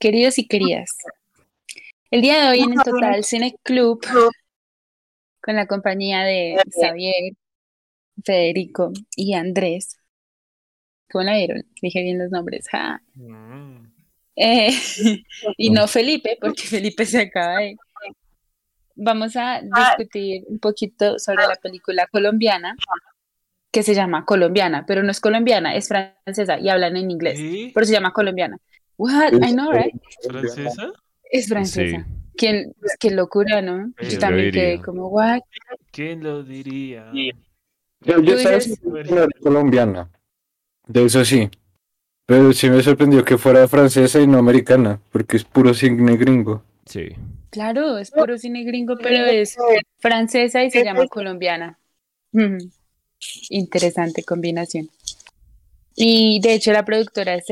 queridos y queridas. El día de hoy en el Total Cine Club, con la compañía de Xavier, Federico y Andrés. ¿Cómo la vieron? Dije bien los nombres. Mm. Eh, y no Felipe, porque Felipe se acaba de... Vamos a discutir un poquito sobre la película colombiana que se llama colombiana, pero no es colombiana, es francesa y hablan en inglés, pero se llama colombiana. What? I know, right? ¿Francesa? Es francesa. ¿Quién, qué locura, ¿no? Yo también quedé como, what? ¿Quién lo diría? Yo, yo sabes colombiana. De eso sí. Pero sí me sorprendió que fuera francesa y no americana, porque es puro cine gringo. Sí. Claro, es puro cine gringo, pero es francesa y se llama colombiana. Interesante combinación. Y de hecho la productora es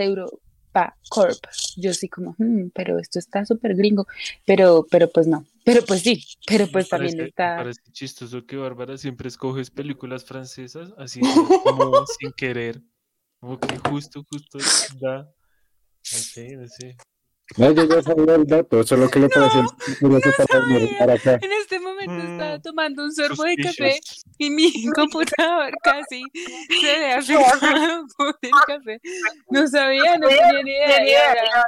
Europa Corp. Yo sí como, hmm, pero esto está súper gringo. Pero, pero pues no. Pero pues sí, pero pues también está. Me parece chistoso que Bárbara siempre escoges películas francesas así como sin querer. Como que justo, justo da. No sé, no sé. No, yo ya sabía el dato, solo que le pareció no, para acá. En este momento estaba mm, tomando un sorbo de café y mi computador casi se ve afectado por el café. No sabía, no tenía ni idea.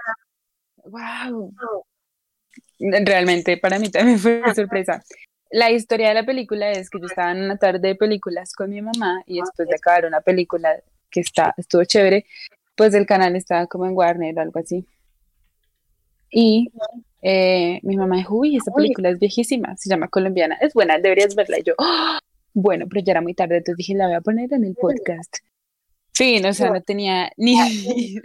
¡Wow! Realmente para mí también fue una sorpresa. La historia de la película es que yo estaba en una tarde de películas con mi mamá y después de acabar una película que está, estuvo chévere, pues el canal estaba como en Warner o algo así. Y eh, mi mamá dijo, uy, esa película es viejísima, se llama Colombiana, es buena, deberías verla. Y yo, ¡Ah!". bueno, pero ya era muy tarde, entonces dije, la voy a poner en el podcast. Sí, no, o sea, no tenía ni idea.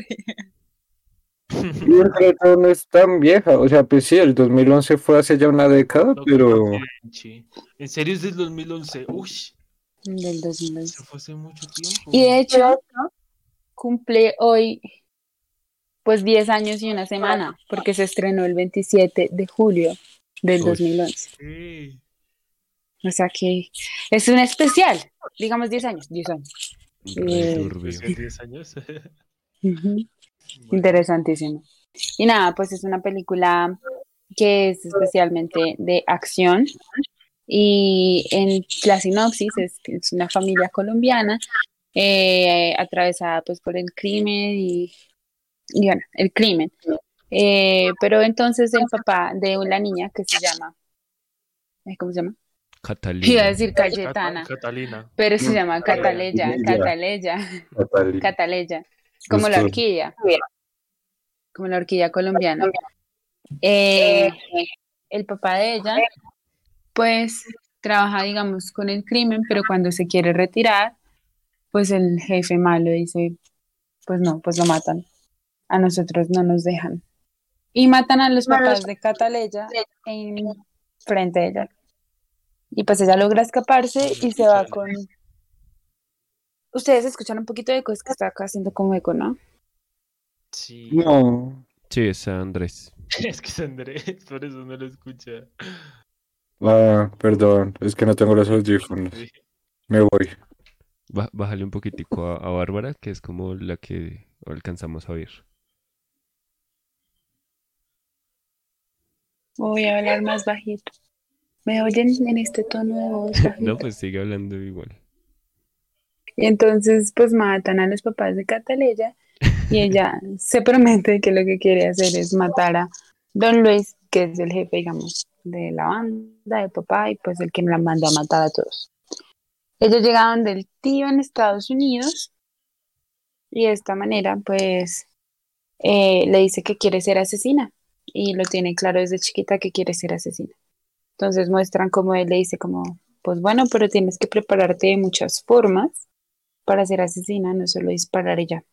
No es tan vieja, o sea, pues sí, el 2011 fue hace ya una década, pero... En serio es del 2011, uy. Del 2011. fue hace mucho tiempo. Y de hecho, cumple hoy pues 10 años y una semana, porque se estrenó el 27 de julio del 2011. O sea que es un especial, digamos 10 años, 10 años. 10 años. Interesantísimo. Y nada, pues es una película que es especialmente de acción y en la sinopsis es, es una familia colombiana eh, atravesada pues por el crimen y bueno, el crimen. Eh, pero entonces el papá de una niña que se llama, ¿cómo se llama? Catalina. Iba a decir Cayetana. Catalina. Pero se llama Cataleya, Cataleya, Cataleya, como la orquídea, como la orquídea colombiana. Eh, el papá de ella, pues trabaja, digamos, con el crimen, pero cuando se quiere retirar, pues el jefe malo dice, pues no, pues lo matan a nosotros no nos dejan. Y matan a los papás de Cataleya en frente de ella. Y pues ella logra escaparse y se va con... Ustedes escuchan un poquito de eco, es que está acá haciendo como eco, ¿no? Sí. No. Sí, es Andrés. es que es Andrés, por eso no lo escucha. Ah, perdón, es que no tengo los audífonos. Me voy. bájale un poquitico a, a Bárbara, que es como la que alcanzamos a oír. Voy a hablar más bajito. ¿Me oyen en este tono de voz? no, pues sigue hablando igual. Y entonces, pues matan a los papás de Cataleya y ella se promete que lo que quiere hacer es matar a Don Luis, que es el jefe, digamos, de la banda, de papá, y pues el que la mandó a matar a todos. Ellos llegaron del tío en Estados Unidos y de esta manera, pues, eh, le dice que quiere ser asesina y lo tiene claro desde chiquita que quiere ser asesina. Entonces muestran como él le dice como, pues bueno, pero tienes que prepararte de muchas formas para ser asesina, no solo disparar ella.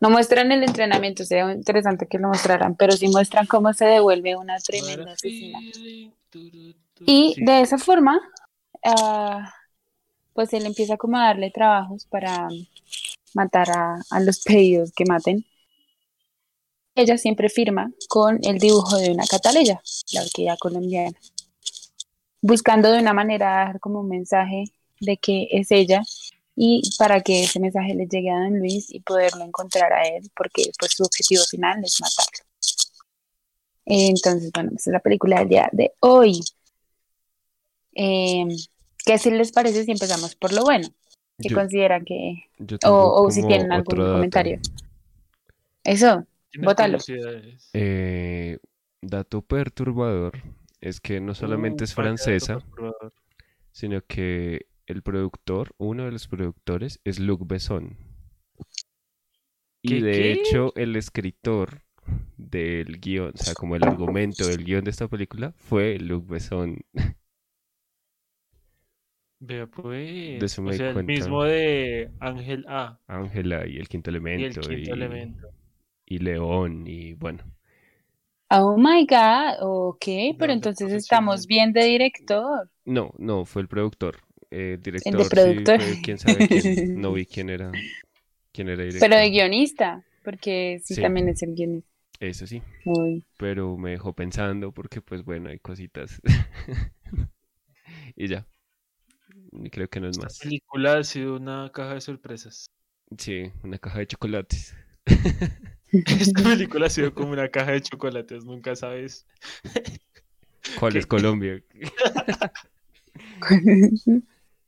No muestran el entrenamiento, sería interesante que lo mostraran, pero sí muestran cómo se devuelve una tremenda asesina. Y de esa forma, ah, pues él empieza como a darle trabajos para matar a, a los pedidos que maten ella siempre firma con el dibujo de una cataleya, la orquídea colombiana, buscando de una manera dar como un mensaje de que es ella y para que ese mensaje le llegue a Don Luis y poderlo encontrar a él, porque pues su objetivo final es matarlo. Entonces, bueno, esa es la película del día de hoy. Eh, ¿Qué si les parece si empezamos por lo bueno? ¿Qué Yo- consideran que... yo O, si tienen algún comentario. Eso, ¿Tienes Bótalo. Eh, dato perturbador es que no solamente Uh, es francesa, sino que el productor, uno de los productores, es Luc Besson. Y ¿Qué, de qué? hecho, el escritor del guion, o sea, como el argumento del guion de esta película, fue Luc Besson. Vea pues. eso me o sea, el mismo de Ángel A Ángela y el quinto y el elemento quinto y, elemento. Y León y bueno. oh my God, ok, pero entonces estamos bien de director. No, no, fue el productor. Eh, El director, de sí, productor. fue quién sabe quién. No vi quién era, quién era director. Pero de guionista, porque sí, Sí. también es el guionista. Eso sí. Uy. pero me dejó pensando porque pues bueno, hay cositas. y ya. Y creo que no es Esta más. película ha sido una caja de sorpresas. Sí, una caja de chocolates. Esta película ha sido como una caja de chocolates, nunca sabes. ¿Cuál ¿Qué? es Colombia?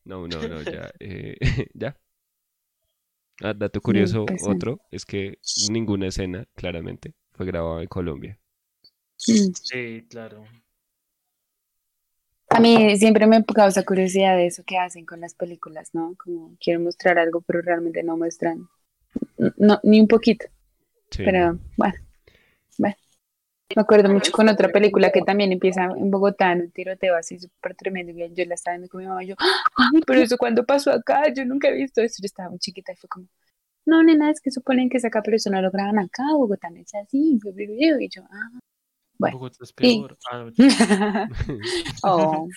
No, no, no, ya. eh, ya. Ah, dato curioso, otro, es que ninguna escena, claramente, fue grabada en Colombia. Mm. Sí, claro. A mí siempre me causa curiosidad de eso que hacen con las películas, ¿no? Como quieren mostrar algo, pero realmente no muestran, no, ni un poquito. Sí. Pero bueno, bueno. Me acuerdo mucho con otra película que también empieza en Bogotá, en un tiroteo así súper tremendo. y Yo la estaba viendo con mi mamá y yo, ay, pero eso cuando pasó acá, yo nunca he visto eso. Yo estaba muy chiquita y fue como, no, nena, es que suponen que es acá, pero eso no lo graban acá, Bogotá no es así. Y yo, ah, Bueno, Bogotá es sí. peor. Ah, no, oh,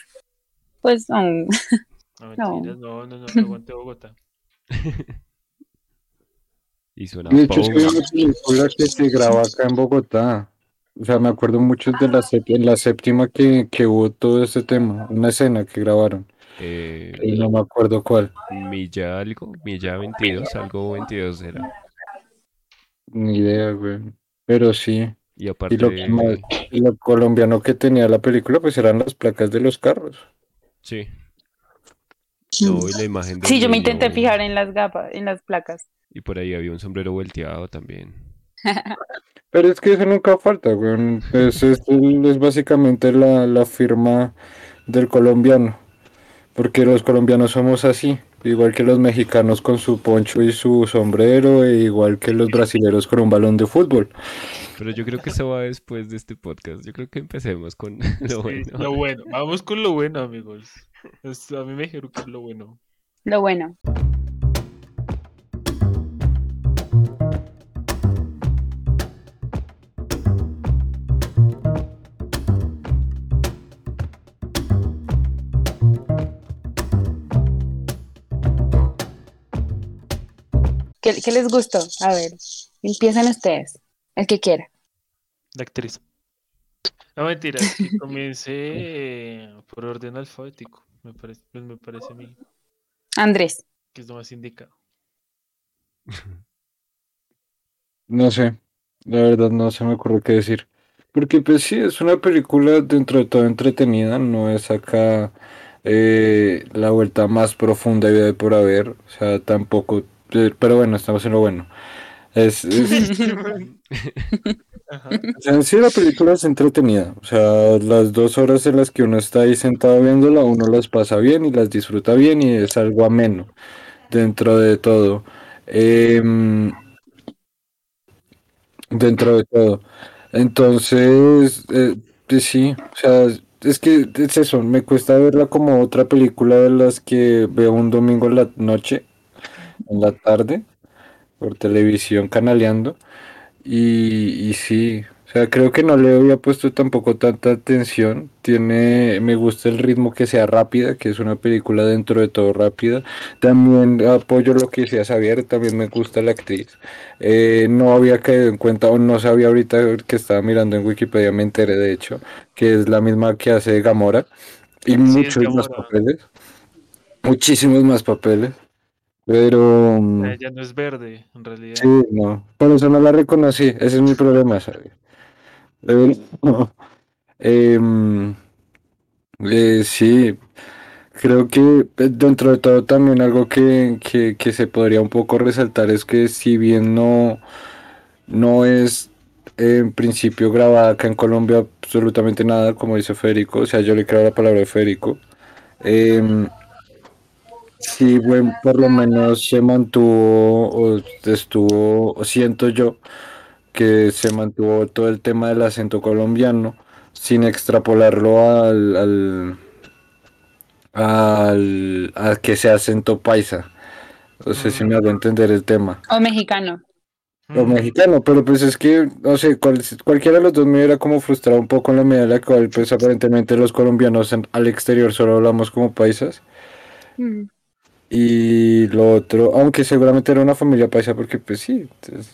pues, oh. no, No. mentiras, no, no, no, no aguante Bogotá. Hizo una De hecho, pausa. una película que se graba acá en Bogotá. O sea, me acuerdo mucho de la, en la séptima que, que hubo todo este tema, una escena que grabaron. Eh, Y no me acuerdo cuál. Milla algo, Milla 22, algo 22 era. Ni idea, güey. Pero sí. Y Y aparte, lo, que más- y lo colombiano que tenía la película, pues eran las placas de los carros. sí. No, y la imagen Sí, yo me intenté fijar en las gafas, en las placas. Y por ahí había un sombrero volteado también. Pero es que eso nunca falta, güey. Es, es, es básicamente la, la firma del colombiano. Porque los colombianos somos así. Igual que los mexicanos con su poncho y su sombrero, e igual que los brasileros con un balón de fútbol. Pero yo creo que eso va después de este podcast. Yo creo que empecemos con lo Sí, bueno. lo bueno. Vamos con lo bueno, amigos. Es- a mí me dijeron que es lo bueno. Lo bueno. ¿Qué, qué les gustó? A ver, empiezan ustedes, el que quiera. La actriz. No, mentira, que comience eh, por orden alfabético. Me parece, pues me parece a mí Andrés. que es lo más indicado. No sé, la verdad no se me ocurre qué decir. Porque pues sí, es una película dentro de todo entretenida, no es acá eh, la vuelta más profunda y de por haber, o sea, tampoco, pero bueno, estamos en lo bueno. Es, es- Ajá. o sea, en sí la película es entretenida, o sea, las dos horas en las que uno está ahí sentado viéndola, uno las pasa bien y las disfruta bien y es algo ameno dentro de todo. Em, dentro de todo. Entonces, eh, pues sí, o sea, es que es eso, me cuesta verla como otra película de las que veo un domingo en la noche, en la tarde, por televisión canaleando. Y, y sí, o sea, creo que no le había puesto tampoco tanta atención. Tiene, me gusta el ritmo que sea rápida, que es una película dentro de todo rápida. También apoyo lo que decía Xavier, también me gusta la actriz. Eh, no había caído en cuenta, o no sabía ahorita que estaba mirando en Wikipedia, me enteré de hecho, que es la misma que hace Gamora. Y muchos más papeles. Muchísimos más papeles. Pero... mm, Ella no es verde, en realidad. Sí, no, por eso no la reconocí, ese es mi problema, ¿sabes? Eh, no. Em, eh, sí, creo que eh, dentro de todo también algo que, que, que se podría un poco resaltar es que si bien no, no es en principio grabada acá en Colombia absolutamente nada, como dice Federico, o sea, yo le creo la palabra de Federico, em, sí, bueno, por lo menos se mantuvo o estuvo, o siento yo, que se mantuvo todo el tema del acento colombiano sin extrapolarlo al, al, al, a que sea acento paisa. No sé si me hago entender el tema. O mexicano. O mexicano, pero pues es que, no sé, cual- cualquiera de los dos me hubiera como frustrado un poco en la medida en la cual, pues aparentemente los colombianos en- al exterior solo hablamos como paisas. Mm. Y lo otro, aunque seguramente era una familia paisa, porque pues sí,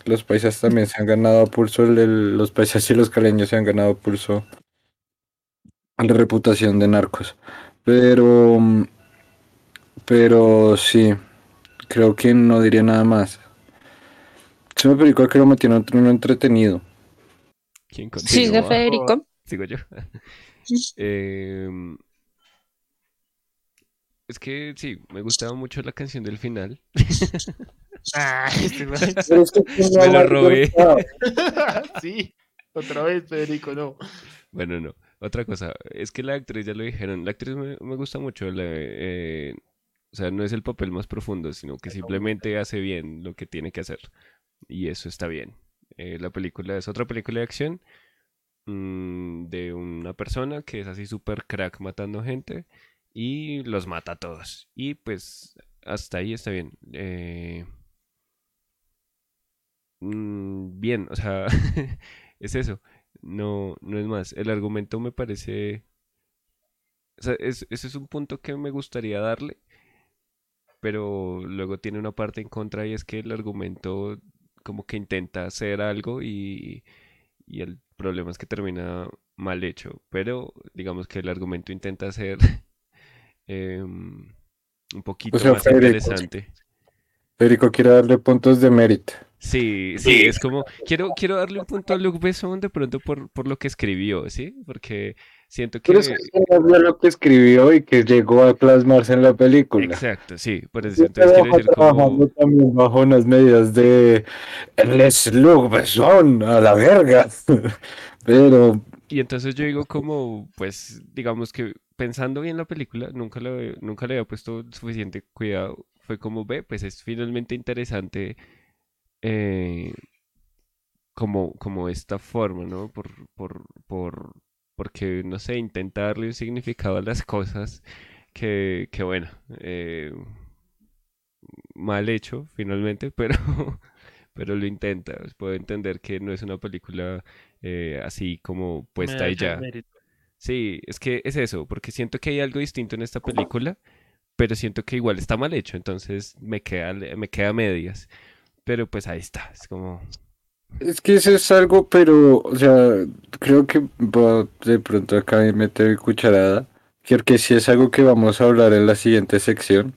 los paisas también se han ganado a pulso, el- el- los paisas y los caleños se han ganado a pulso la reputación de narcos. Pero, pero sí, creo que no diría nada más. Se me película que lo metieron en un entretenido. ¿Quién continúa? Federico. Sigo yo. Em, es que sí, me gustaba mucho la canción del final. ah, este man. Pero es que ¿quién no Me lo robé. sí, otra vez, Federico, no. Bueno, no. Otra cosa, es que la actriz, ya lo dijeron, la actriz me, me gusta mucho. la- eh, o sea, no es el papel más profundo, sino que simplemente hace bien lo que tiene que hacer. Y eso está bien. Eh, la película es otra película de acción mm, de una persona que es así súper crack matando gente y los mata a todos. Y pues hasta ahí está bien. Eh, mm, bien, o sea, es eso. No, no es más. El argumento me parece... O sea, es- ese es un punto que me gustaría darle, pero luego tiene una parte en contra y es que el argumento como que intenta hacer algo y, y el problema es que termina mal hecho. Pero digamos que el argumento intenta ser em, un poquito sea, más Federico. interesante. Federico quiere darle puntos de mérito. Sí, sí, es como, quiero, quiero darle un punto a Luc Besson de pronto por, por lo que escribió, ¿sí? Porque siento que... Pero es que lo que escribió y que llegó a plasmarse en la película. Exacto, sí, por eso Yo entonces quiero trabajo decir trabajando como... también bajo unas medidas de Les Luc Besson a la verga. Pero Y entonces yo digo como, pues, digamos que pensando bien la película, nunca le, nunca le había puesto suficiente cuidado. Fue como, ve, pues es finalmente interesante eh, como, como esta forma, ¿no? Por, por, por, porque, no sé, intenta darle un significado a las cosas que, que bueno, eh, mal hecho finalmente, pero, pero lo intenta. Puedo entender que no es una película eh, así como puesta y ya. mérito. Sí, es que es eso, porque siento que hay algo distinto en esta película, pero siento que igual está mal hecho, entonces me queda, me queda medias. Pero pues ahí está, es como... es que eso es algo, pero, o sea, creo que de pronto acá me meter cucharada. Porque sí es algo que vamos a hablar en la siguiente sección.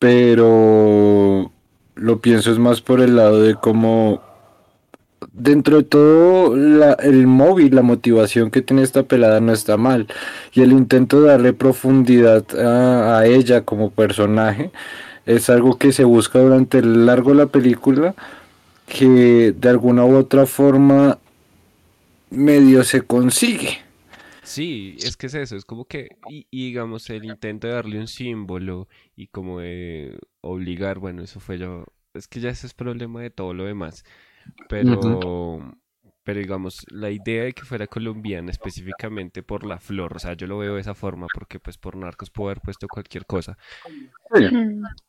Pero lo pienso es más por el lado de cómo dentro de todo la- el móvil, la motivación que tiene esta pelada no está mal. Y el intento de darle profundidad a, ella como personaje es algo que se busca durante el largo de la película, que de alguna u otra forma medio se consigue. Sí, es que es eso, es como que, y, y digamos, el intento de darle un símbolo y como de obligar, bueno, eso fue yo, es que ya ese es problema de todo lo demás, pero, pero digamos, la idea de que fuera colombiana específicamente por la flor, o sea, yo lo veo de esa forma porque pues por narcos puedo haber puesto cualquier cosa,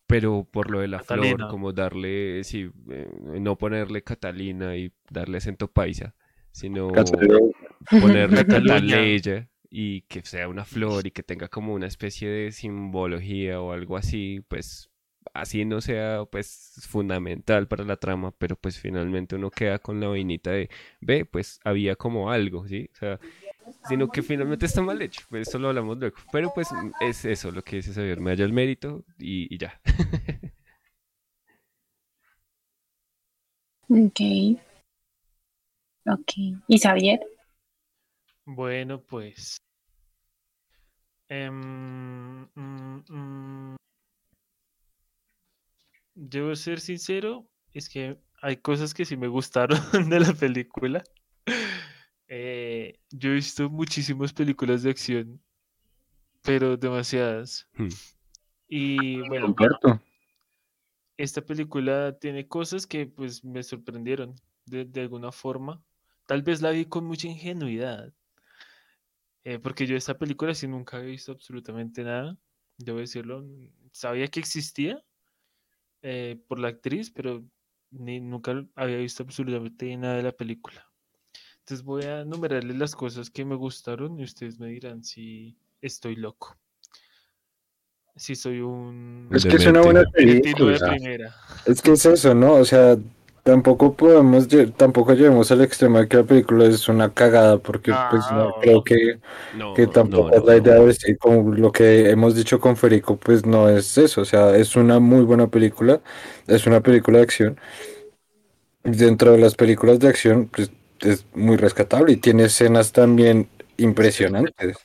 pero por lo de la flor, Catalina. como darle, sí, eh, no ponerle Catalina y darle acento paisa, sino ponerle Cataluña. Cataleya y que sea una flor y que tenga como una especie de simbología o algo así, pues así no sea pues fundamental para la trama, pero pues finalmente uno queda con la vainita de, ve, pues había como algo, ¿sí? O sea, sino que finalmente está mal hecho, pues eso lo hablamos luego, pero pues es eso lo que dice Xavier, me halla el mérito y, y ya. Ok. Ok. ¿Y Xavier? Bueno, pues. em, mm, mm, debo ser sincero, es que hay cosas que sí me gustaron de la película. Eh, yo he visto muchísimas películas de acción, pero demasiadas. Hmm. Y bueno, Comparto. esta película tiene cosas que pues me sorprendieron de, de alguna forma. Tal vez la vi con mucha ingenuidad, eh, porque yo esta película sí nunca había visto absolutamente nada, debo decirlo. Sabía que existía eh, por la actriz, pero ni, nunca había visto absolutamente nada de la película. Entonces voy a enumerarles las cosas que me gustaron y ustedes me dirán si estoy loco. Si soy un Es que es una buena película. primera. Es que es eso, ¿no? O sea, tampoco podemos, tampoco llevemos al extremo de que la película es una cagada, porque pues no No. creo que, No, que tampoco no, es la idea de decir, como lo que hemos dicho con Federico, pues no es eso, o sea, es una muy buena película, es una película de acción. Dentro de las películas de acción, pues es muy rescatable y tiene escenas también impresionantes.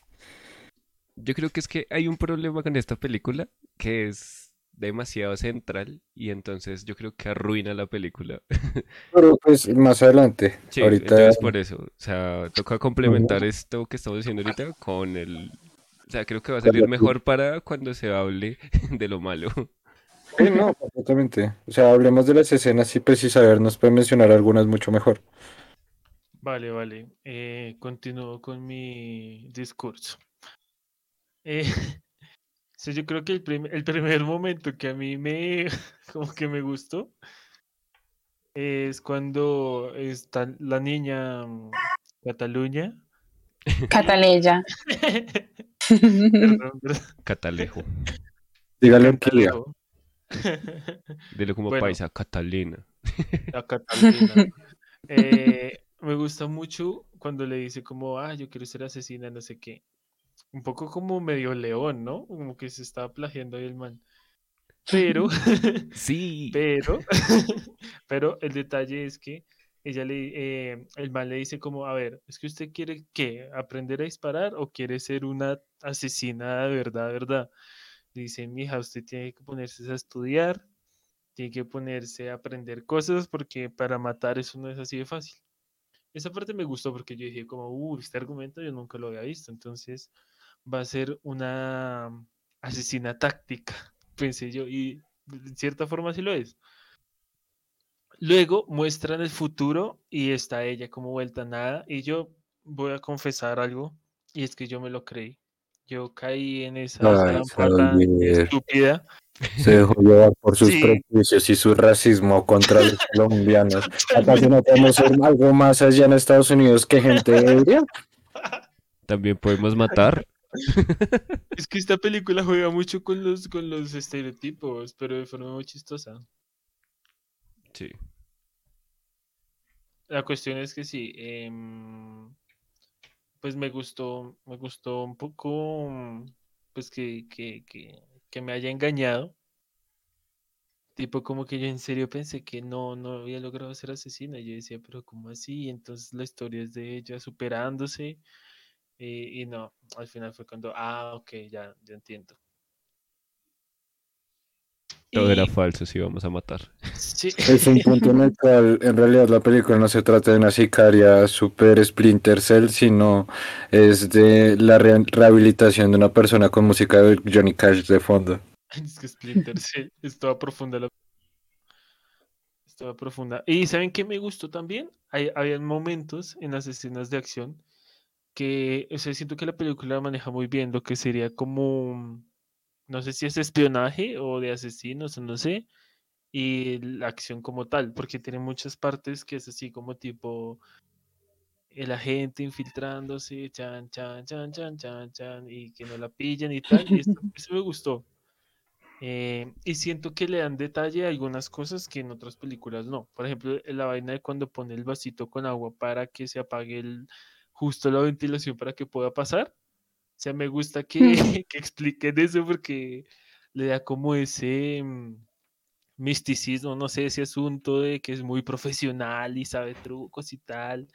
Yo creo que es que hay un problema con esta película que es demasiado central y entonces yo creo que arruina la película. Pero pues más adelante, Sí, ahorita entonces por eso, o sea, toca complementar esto que estamos diciendo ahorita con el... O sea, creo que va a salir mejor para cuando se hable de lo malo. Sí, no, completamente. O sea, hablemos de las escenas y pues si saber nos puede mencionar algunas mucho mejor. Vale, vale. Eh, continúo con mi discurso. Eh, sí, yo creo que el, prim- el primer momento que a mí me como que me gustó es cuando está la niña mm, Cataluña. Cataleya. Perdón, perdón, Catalejo. Dígale. Catalejo. Dile como Bueno. paisa, Catalina. La Catalina. Eh, me gusta mucho cuando le dice como, ah, yo quiero ser asesina, no sé qué. Un poco como medio león, ¿no? Como que se está plagiando ahí el man. Pero, Sí. pero, pero el detalle es que ella le, eh, el man le dice como, a ver, es que usted quiere qué, aprender a disparar o quiere ser una asesina de verdad, verdad. Le dice, mija, usted tiene que ponerse a estudiar, tiene que ponerse a aprender cosas porque para matar eso no es así de fácil. Esa parte me gustó porque yo dije como, uh, este argumento yo nunca lo había visto, entonces va a ser una asesina táctica, pensé yo, y de cierta forma sí lo es. Luego muestran el futuro y está ella como vuelta a nada y yo voy a confesar algo y es que yo me lo creí. Yo caí en esa estúpida. Se dejó llevar por sus Sí. prejuicios y su racismo contra los colombianos. ¿Acaso no podemos ser algo más allá en Estados Unidos que gente ebria? También podemos matar. Es que esta película juega mucho con los, con los estereotipos, pero de forma muy chistosa. Sí. La cuestión es que sí, em, pues me gustó, me gustó un poco, mm, pues que, que, que, que me haya engañado. Tipo como que yo en serio pensé que no, no había logrado ser asesina. Yo decía, pero ¿cómo así? Entonces la historia es de ella superándose. Y, y no, al final fue cuando, ah, ok, ya, ya entiendo. Todo era falso si íbamos a matar. sí, Es un punto en el cual en realidad la película no se trata de una sicaria super Splinter Cell, sino es de la re- rehabilitación de una persona con música de Johnny Cash de fondo. Es que Splinter Cell es toda profunda la es toda profunda. Y ¿saben qué me gustó también? Hay, habían momentos en las escenas de acción que, o sea, siento que la película maneja muy bien lo que sería como, no sé si es espionaje o de asesinos no sé, y la acción como tal, porque tiene muchas partes que es así como tipo el agente infiltrándose, chan, chan, chan, chan, chan, chan, y que no la pillan y tal, y esto- eso me gustó. Eh, y siento que le dan detalle a algunas cosas que en otras películas no. Por ejemplo, la vaina de cuando pone el vasito con agua para que se apague el, justo la ventilación para que pueda pasar. O sea, me gusta que, que expliquen eso porque le da como ese mm, misticismo, no sé, ese asunto de que es muy profesional y sabe trucos y tal.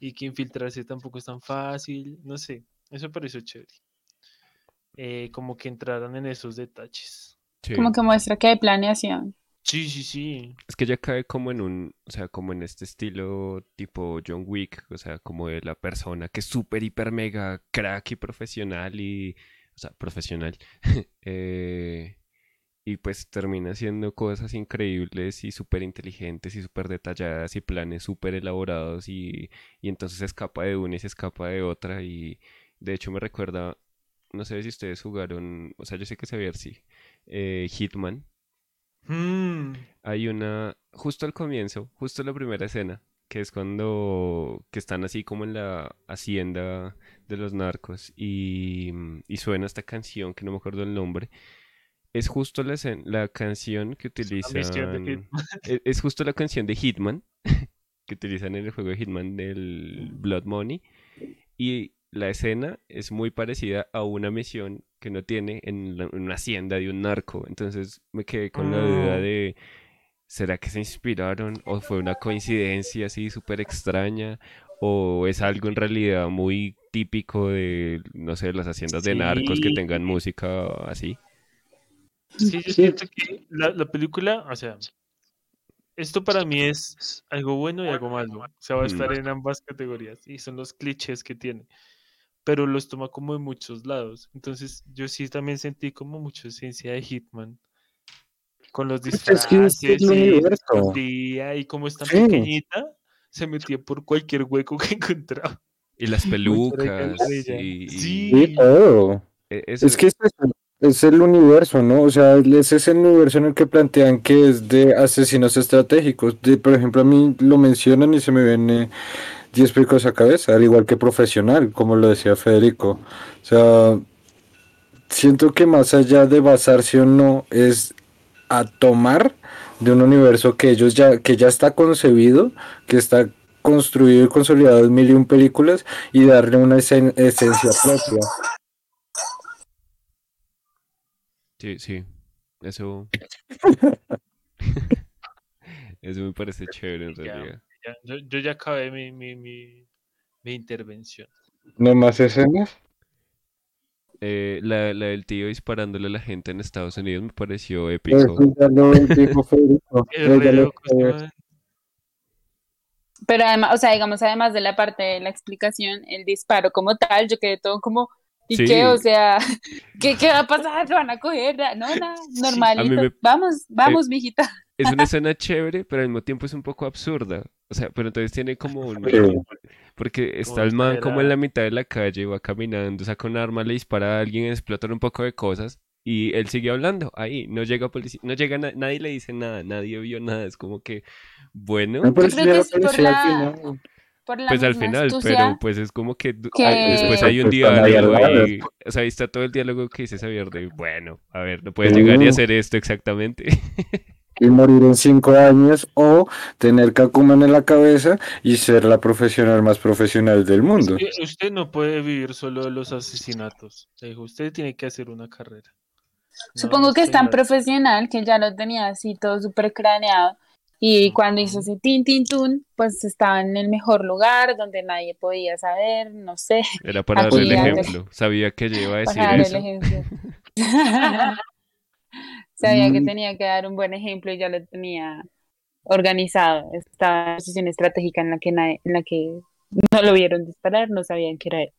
y que infiltrarse tampoco es tan fácil, no sé, eso pareció chévere. Eh, como que entraran en esos detalles. Sí. Como que muestra que hay planeación. Sí, sí, sí. Es que ya cae como en un, o sea, como en este estilo tipo John Wick, o sea, como de la persona que es súper, hiper, mega crack y profesional y, o sea, profesional. eh, y pues termina haciendo cosas increíbles y súper inteligentes y súper detalladas y planes súper elaborados y, y entonces se escapa de una y se escapa de otra y de hecho me recuerda, no sé si ustedes jugaron, o sea, yo sé que se ve así, eh, Hitman. Mm, Hay una, justo al comienzo, justo la primera escena, que es cuando que están así como en la hacienda de los narcos y, y suena esta canción que no me acuerdo el nombre. Es justo la, la canción que utilizan. Hitman. e- Es justo la canción de Hitman que utilizan en el juego de Hitman del Blood Money. Y la escena es muy parecida a una misión que no tiene en, la- en una hacienda de un narco. Entonces me quedé con la duda Ah. de, ¿será que se inspiraron o fue una coincidencia así súper extraña? ¿O es algo en realidad muy típico de, no sé, las haciendas de narcos que tengan música así? Sí, yo siento que la, la película, o sea, esto para mí es algo bueno y algo malo. O sea, va a estar Mm. en ambas categorías y son los clichés que tiene. Pero los toma como de muchos lados. Entonces, yo sí también sentí como mucha esencia de Hitman. Con los Pues es que es el disfraces y escondía, y como es tan Sí. pequeñita, se metía por cualquier hueco que encontraba. Y las pelucas y, Sí. E- Es que es, es el universo, ¿no? O sea, ese es el universo en el que plantean que es de asesinos estratégicos. De, por ejemplo, a mí lo mencionan y se me viene 10 picos a cabeza, al igual que profesional, como lo decía Federico. O sea, siento que más allá de basarse o no, es a tomar de un universo que ellos ya, que ya está concebido, que está construido y consolidado en mil y un películas y darle una esen- esencia propia. Sí, sí. Eso. Eso me parece chévere en realidad. Ya, yo, yo ya acabé mi, mi, mi, mi intervención. ¿No más escenas? Eh, la, la del tío disparándole a la gente en Estados Unidos me pareció épico. Pero además, o sea, digamos, además de la parte de la explicación, el disparo como tal, yo quedé todo como, ¿y Sí. qué? O sea, ¿qué, qué va a pasar? ¿Lo van a coger? No, nada, normalito. me- Vamos, vamos, mijita. Es una escena chévere, pero al mismo tiempo es un poco absurda. O sea, pero entonces tiene como un... Porque está el man como en la mitad de la calle, va caminando, saca un arma, le dispara a alguien, explotan un poco de cosas y él sigue hablando ahí, no llega policía, no llega na- nadie le dice nada, nadie vio nada, es como que, bueno, Me parece creo que es por la- final. Por la pues al final, pero pues es como que, que- después hay un Pues diálogo ahí, o sea, ahí está todo el diálogo que dice Xavier de, bueno, a ver, no puedes llegar y Uh. hacer esto exactamente. Y morir en cinco años o tener Kakuman en la cabeza y ser la profesional más profesional del mundo. Que usted no puede vivir solo de los asesinatos. Le dijo, usted tiene que hacer una carrera. Supongo No, que es tan profesional que ya lo tenía así todo súper craneado. Y cuando hizo ese tin, tin, tun, pues estaba en el mejor lugar donde nadie podía saber, no sé, Era para darle el ejemplo, sabía que yo iba a decir para dar el eso. ejemplo. Sabía que Mm. tenía que dar un buen ejemplo y ya lo tenía organizado. Estaba en una posición estratégica en la que nadie- en la que no lo vieron disparar, no sabían que era él.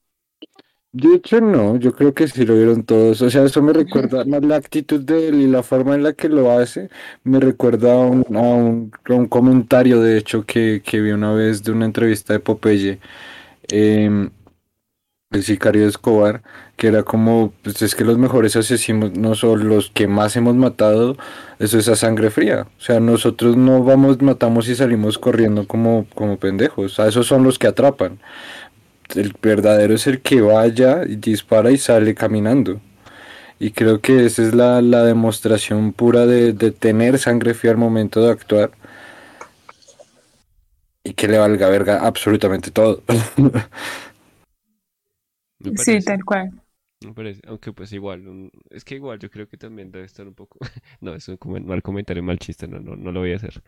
De hecho, no, yo creo que sí lo vieron todos. O sea, eso me recuerda más la actitud de él y la forma en la que lo hace. Me recuerda a un, a un, a un comentario, de hecho, que, que vi una vez de una entrevista de Popeye, em, el sicario de Escobar, que era como, pues es que los mejores asesinos no son los que más hemos matado, eso es a sangre fría. O sea, nosotros no vamos, matamos y salimos corriendo como, como pendejos. O sea, esos son los que atrapan el verdadero es el que vaya dispara y sale caminando. Y creo que esa es la, la demostración pura de, de tener sangre fría al momento de actuar. Y que le valga verga absolutamente todo. Sí, tal cual. Me parece, aunque pues igual, un- es que igual yo creo que también debe estar un poco, no, es un mal comentario, mal chiste, no, no, no lo voy a hacer.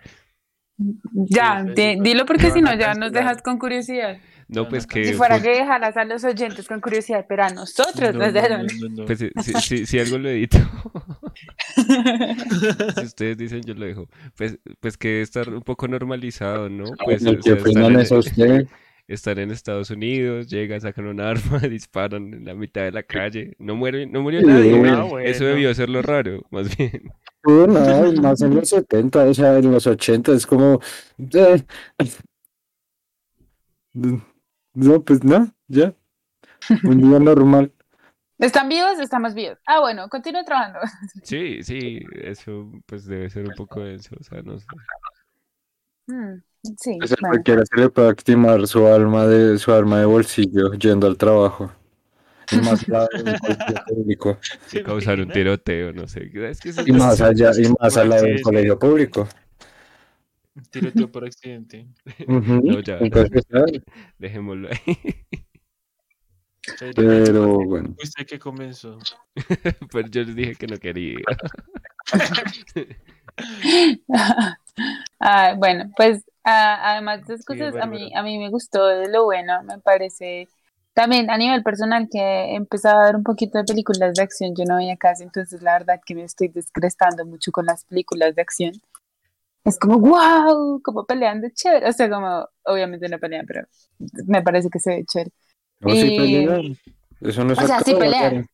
Ya, Sí, di- sí, dilo porque si no ya nos dejas con curiosidad. No, pues que Si fuera fue- que dejaras a los oyentes con curiosidad, pero a nosotros No, nos no, dejaron. no, no, no. pues si, si- si- si algo lo edito. Si ustedes dicen, yo lo dejo. Pues, pues que estar un poco normalizado, ¿no? Pues ¿Y o ¿Qué sea, estar eso usted? Estar en Estados Unidos, llegan, sacan un arma, disparan en la mitad de la calle. No muere, no murió Sí, nadie. ah, Eso bueno. debió ser lo raro, más bien. Sí, no, más en los 70, o sea, en los 80 es como... eh, No, pues no, ya. Un día normal. ¿Están vivos? Estamos vivos. Ah, bueno, continúo trabajando. Sí, sí, eso pues debe ser un poco denso, o sea, no sé. Mm, sí, Pues a bueno. cualquiera se le puede actimar su alma de su arma de bolsillo yendo al trabajo. Y más público. ¿Se Y causar un tiroteo, no sé. Es que Y más allá, y más al lado del colegio público. Un tiroteo por accidente. No, ya. entonces, ¿sabes? Dejémoslo ahí. Pero bueno. ¿Usted qué comenzó? Pero yo les dije que no quería. Ah, bueno, pues ah, además de esas Sí, cosas, a mí, a mí me gustó de lo bueno, me parece. También a nivel personal que he empezado a ver un poquito de películas de acción, yo no veía casi, entonces la verdad que me estoy descrestando mucho con las películas de acción. Es como, wow, como pelean de chévere, o sea, como, obviamente no pelean, pero me parece que se ve chévere. No, sí Y- pelean. Eso no es O sea, sí pelean.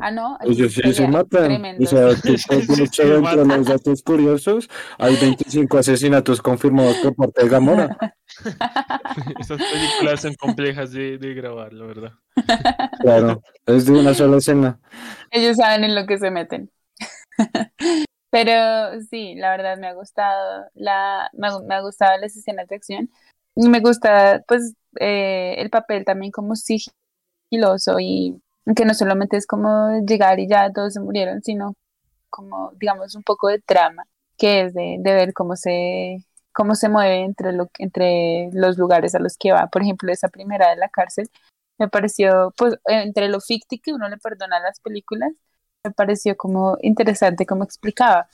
Ah, no, Ellos sí se matan. O tremendos. sea, tú se entre los datos curiosos. Hay 25 asesinatos confirmados por parte de Gamora. Estas películas son complejas de, de grabar, la verdad. Claro, es de una sola escena. Ellos saben en lo que se meten. Pero sí, la verdad me ha gustado la, me ha, me ha gustado las escenas de acción. Me gusta, pues, eh, el papel también como sigiloso y que no solamente es como llegar y ya todos se murieron, sino como, digamos, un poco de trama, que es de, de ver cómo se, cómo se mueve entre, lo, entre los lugares a los que va. Por ejemplo, esa primera de la cárcel me pareció, pues, entre lo ficti que uno le perdona a las películas, me pareció como interesante como explicaba.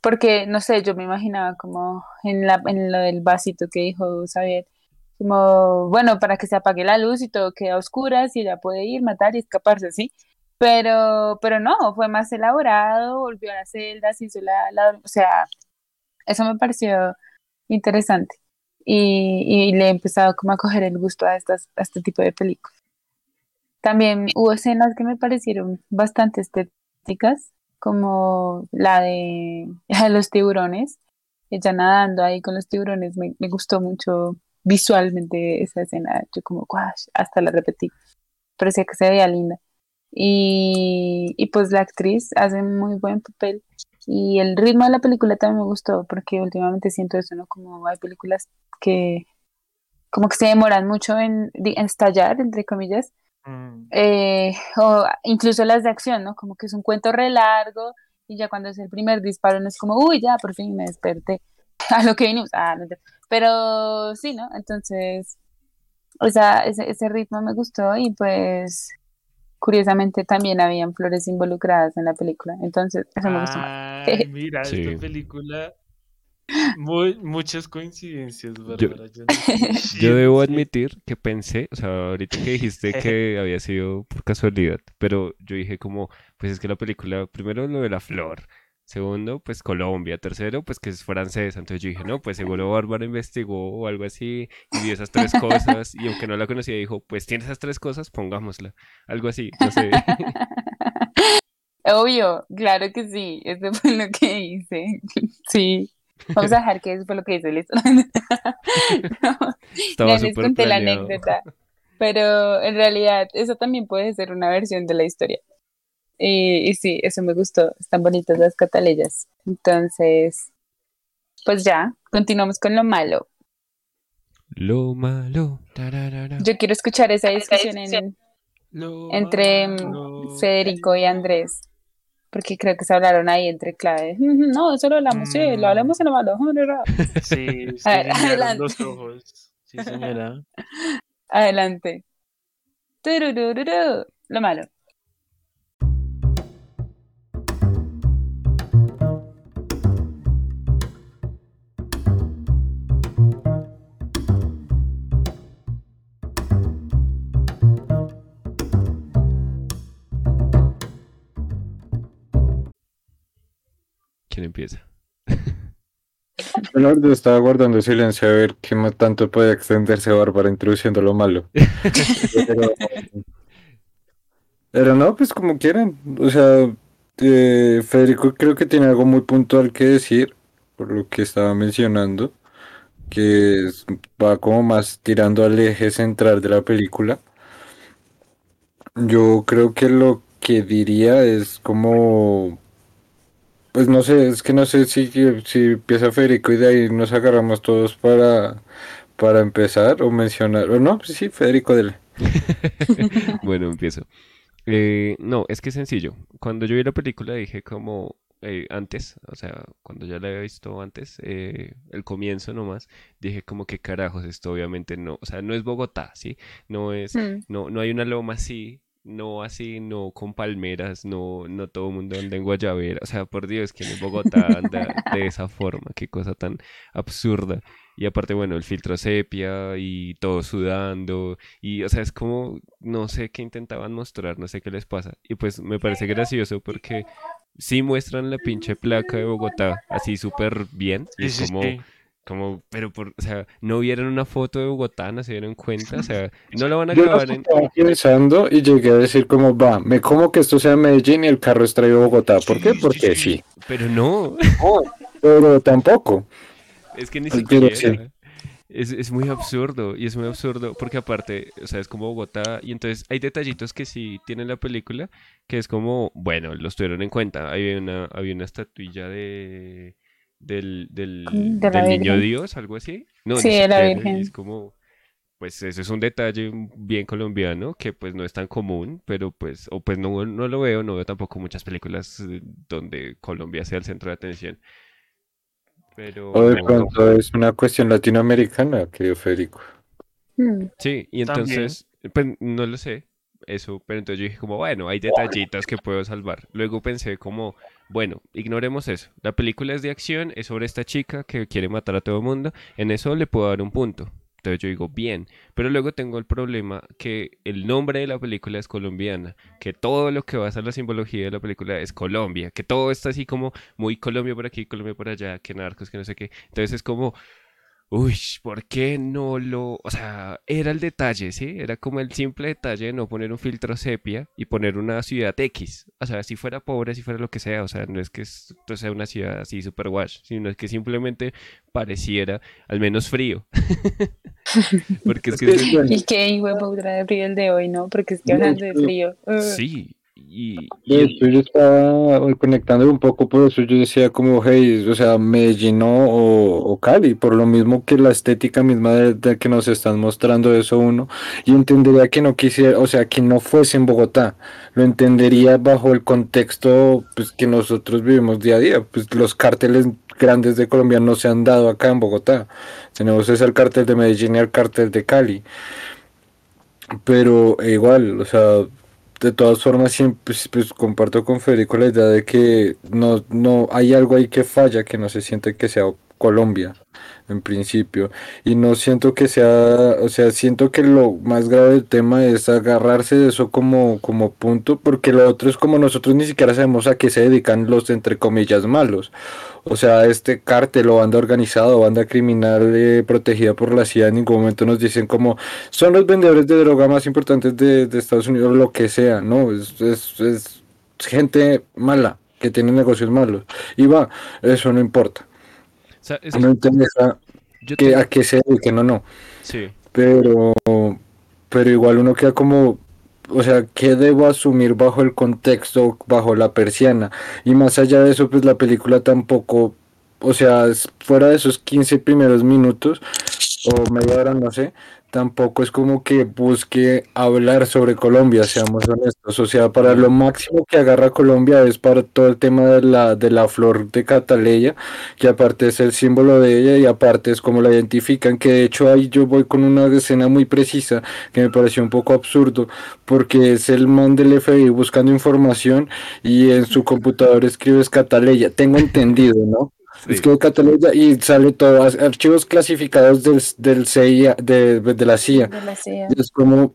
Porque, no sé, yo me imaginaba como en, la, en lo del vasito que dijo Xavier, como, bueno, para que se apague la luz y todo queda a oscuras y ella puede ir, matar y escaparse, ¿sí? Pero, pero no, fue más elaborado, volvió a las celdas, hizo la, la- o sea, eso me pareció interesante. Y, y le he empezado como a coger el gusto a, estas, a este tipo de películas. También hubo escenas que me parecieron bastante estéticas, como la de, la de los tiburones, ella nadando ahí con los tiburones, me, me gustó mucho visualmente esa escena, yo como, "Guash", hasta la repetí, parecía que se veía linda. Y, y pues la actriz hace muy buen papel. Y el ritmo de la película también me gustó, porque últimamente siento eso, ¿no? Como hay películas que como que se demoran mucho en, en estallar, entre comillas, Mm, eh, o incluso las de acción, ¿no? Como que es un cuento re largo y ya cuando es el primer disparo no es como, uy, ya, por fin me desperté a lo que vinimos. Ah, no Pero sí, ¿no? Entonces, o sea, ese, ese ritmo me gustó y pues curiosamente también habían flores involucradas en la película. Entonces, eso me gustó más. Ay, mira, Sí. esta película. Muy, muchas coincidencias, Bárbara. Yo, debo admitir que pensé, o sea, ahorita que dijiste que había sido por casualidad, pero yo dije como, pues es que la película, primero lo de la flor, segundo, pues Colombia, tercero, pues que es francesa, entonces yo dije, no, pues seguro Bárbara investigó o algo así y vio esas tres cosas y aunque no la conocía dijo, pues tiene esas tres cosas, pongámosla, algo así, no sé. Obvio, claro que sí, eso fue lo que hice. Sí. Vamos a dejar que eso fue lo que hice, listo. No, Estaba ya les conté la anécdota. Pero en realidad, eso también puede ser una versión de la historia. Y, y sí, eso me gustó. Están bonitas las catalellas. Entonces, pues ya, continuamos con lo malo. Lo malo. tararara. Yo quiero escuchar esa discusión en- entre malo. Federico y Andrés. Porque creo que se hablaron ahí entre clave. No, eso lo hablamos, sí, lo Mm. hablamos en lo malo. Sí, se A ver, guiñaron adelante. los ojos. Sí, señora. Adelante. Lo malo. ¿Quién empieza? Yo estaba guardando silencio a ver qué tanto puede extenderse Bárbara introduciendo lo malo. Pero, pero no, pues como quieran. O sea, eh, Federico creo que tiene algo muy puntual que decir, por lo que estaba mencionando, que va como más tirando al eje central de la película. Yo creo que lo que diría es como, pues no sé, es que no sé si, si empieza Federico y de ahí nos agarramos todos para, para empezar o mencionar, o no, pues sí, Federico, dele. Bueno, empiezo. Eh, no, es que es sencillo. Cuando yo vi la película dije como eh, antes, o sea, cuando ya la había visto antes, eh, el comienzo nomás, dije como que carajos, esto obviamente no, o sea, no es Bogotá, ¿sí? No es, Mm. no, no hay una loma así, no así, no con palmeras, no, no todo el mundo anda en Guayabera, o sea, por Dios, que en Bogotá anda de esa forma, qué cosa tan absurda. Y aparte, bueno, el filtro sepia y todo sudando, y o sea, es como, no sé qué intentaban mostrar, no sé qué les pasa. Y pues me parece gracioso porque sí muestran la pinche placa de Bogotá así súper bien, y es como. Como, pero por, o sea, no vieron una foto de Bogotá, no se dieron cuenta, o sea, no la van a Yo lo grabar en... estaba pensando y llegué a decir como, va, me como que esto sea Medellín y el carro es traído a Bogotá. ¿Por qué? Sí, Porque sí. sí. Pero no, Pero tampoco. es que ni sí. siquiera. Es, es muy absurdo, y es muy absurdo, porque aparte, o sea, es como Bogotá, y entonces hay detallitos que sí tiene la película, que es como, bueno, los tuvieron en cuenta. Había una, había una estatuilla de del, del, De la del niño. Dios, algo así. No, Sí, de la Virgen. es como, pues eso es un detalle bien colombiano, que pues no es tan común, pero pues, o pues no, no lo veo, no veo tampoco muchas películas eh, donde Colombia sea el centro de atención. Pero... O de pronto es una cuestión latinoamericana, querido Federico. Mm. Sí, y También. entonces, pues no lo sé, eso, pero entonces yo dije como, bueno, hay detallitos que puedo salvar. Luego pensé como, bueno, ignoremos eso. La película es de acción, es sobre esta chica que quiere matar a todo el mundo, en eso le puedo dar un punto. Entonces yo digo, bien, pero luego tengo el problema que el nombre de la película es colombiana, que todo lo que basa en la simbología de la película es Colombia, que todo está así como muy Colombia por aquí, Colombia por allá, que narcos, que no sé qué. Entonces es como, Uy, ¿por qué no lo...? O sea, era el detalle, ¿sí? Era como el simple detalle de no poner un filtro sepia y poner una ciudad X. O sea, si fuera pobre, si fuera lo que sea. O sea, no es que esto sea una ciudad así super wash, sino es que simplemente pareciera al menos frío. Porque es que... es Y qué hijo de frío el de hoy, ¿no? Porque es que hablando de frío. uh, Sí, y... Y- yo estaba conectando un poco, por eso yo decía como, hey, o sea, Medellín ¿no? o, o Cali, por lo mismo que la estética misma de, de que nos están mostrando eso uno, y entendería que no quisiera, o sea, que no fuese en Bogotá, lo entendería bajo el contexto pues, que nosotros vivimos día a día, pues los cárteles grandes de Colombia no se han dado acá en Bogotá, tenemos es el cártel de Medellín y el cártel de Cali, pero eh, igual, o sea, de todas formas siempre pues, pues, comparto con Federico la idea de que no, no hay algo ahí que falla, que no se siente que sea Colombia en principio y no siento que sea, o sea, siento que lo más grave del tema es agarrarse de eso como, como punto, porque lo otro es como nosotros ni siquiera sabemos a qué se dedican los entre comillas malos. O sea, este cártel o banda organizada o banda criminal eh, protegida por la CIA en ningún momento nos dicen como son los vendedores de droga más importantes de, Estados Unidos, lo que sea, ¿no? Es, es gente mala, que tiene negocios malos. Y va, eso no importa. Sea, es No interesa yo que, a qué se dediquen o no. Sí, Pero, pero igual uno queda como, o sea, ¿qué debo asumir bajo el contexto, bajo la persiana? Y más allá de eso, pues la película tampoco, o sea, fuera de esos 15 primeros minutos o media hora, no sé, tampoco es como que busque hablar sobre Colombia, seamos honestos. O sea, para lo máximo que agarra Colombia es para todo el tema de la, de la flor de Cataleya, que aparte es el símbolo de ella y aparte es como la identifican, que de hecho ahí yo voy con una escena muy precisa que me pareció un poco absurdo, porque es el man del FBI buscando información y en su computador escribes Cataleya. Tengo entendido, ¿no? Sí. Escribe Cataleya y sale todo, archivos clasificados del, del CIA, de, de la CIA. de la CIA. Y es como,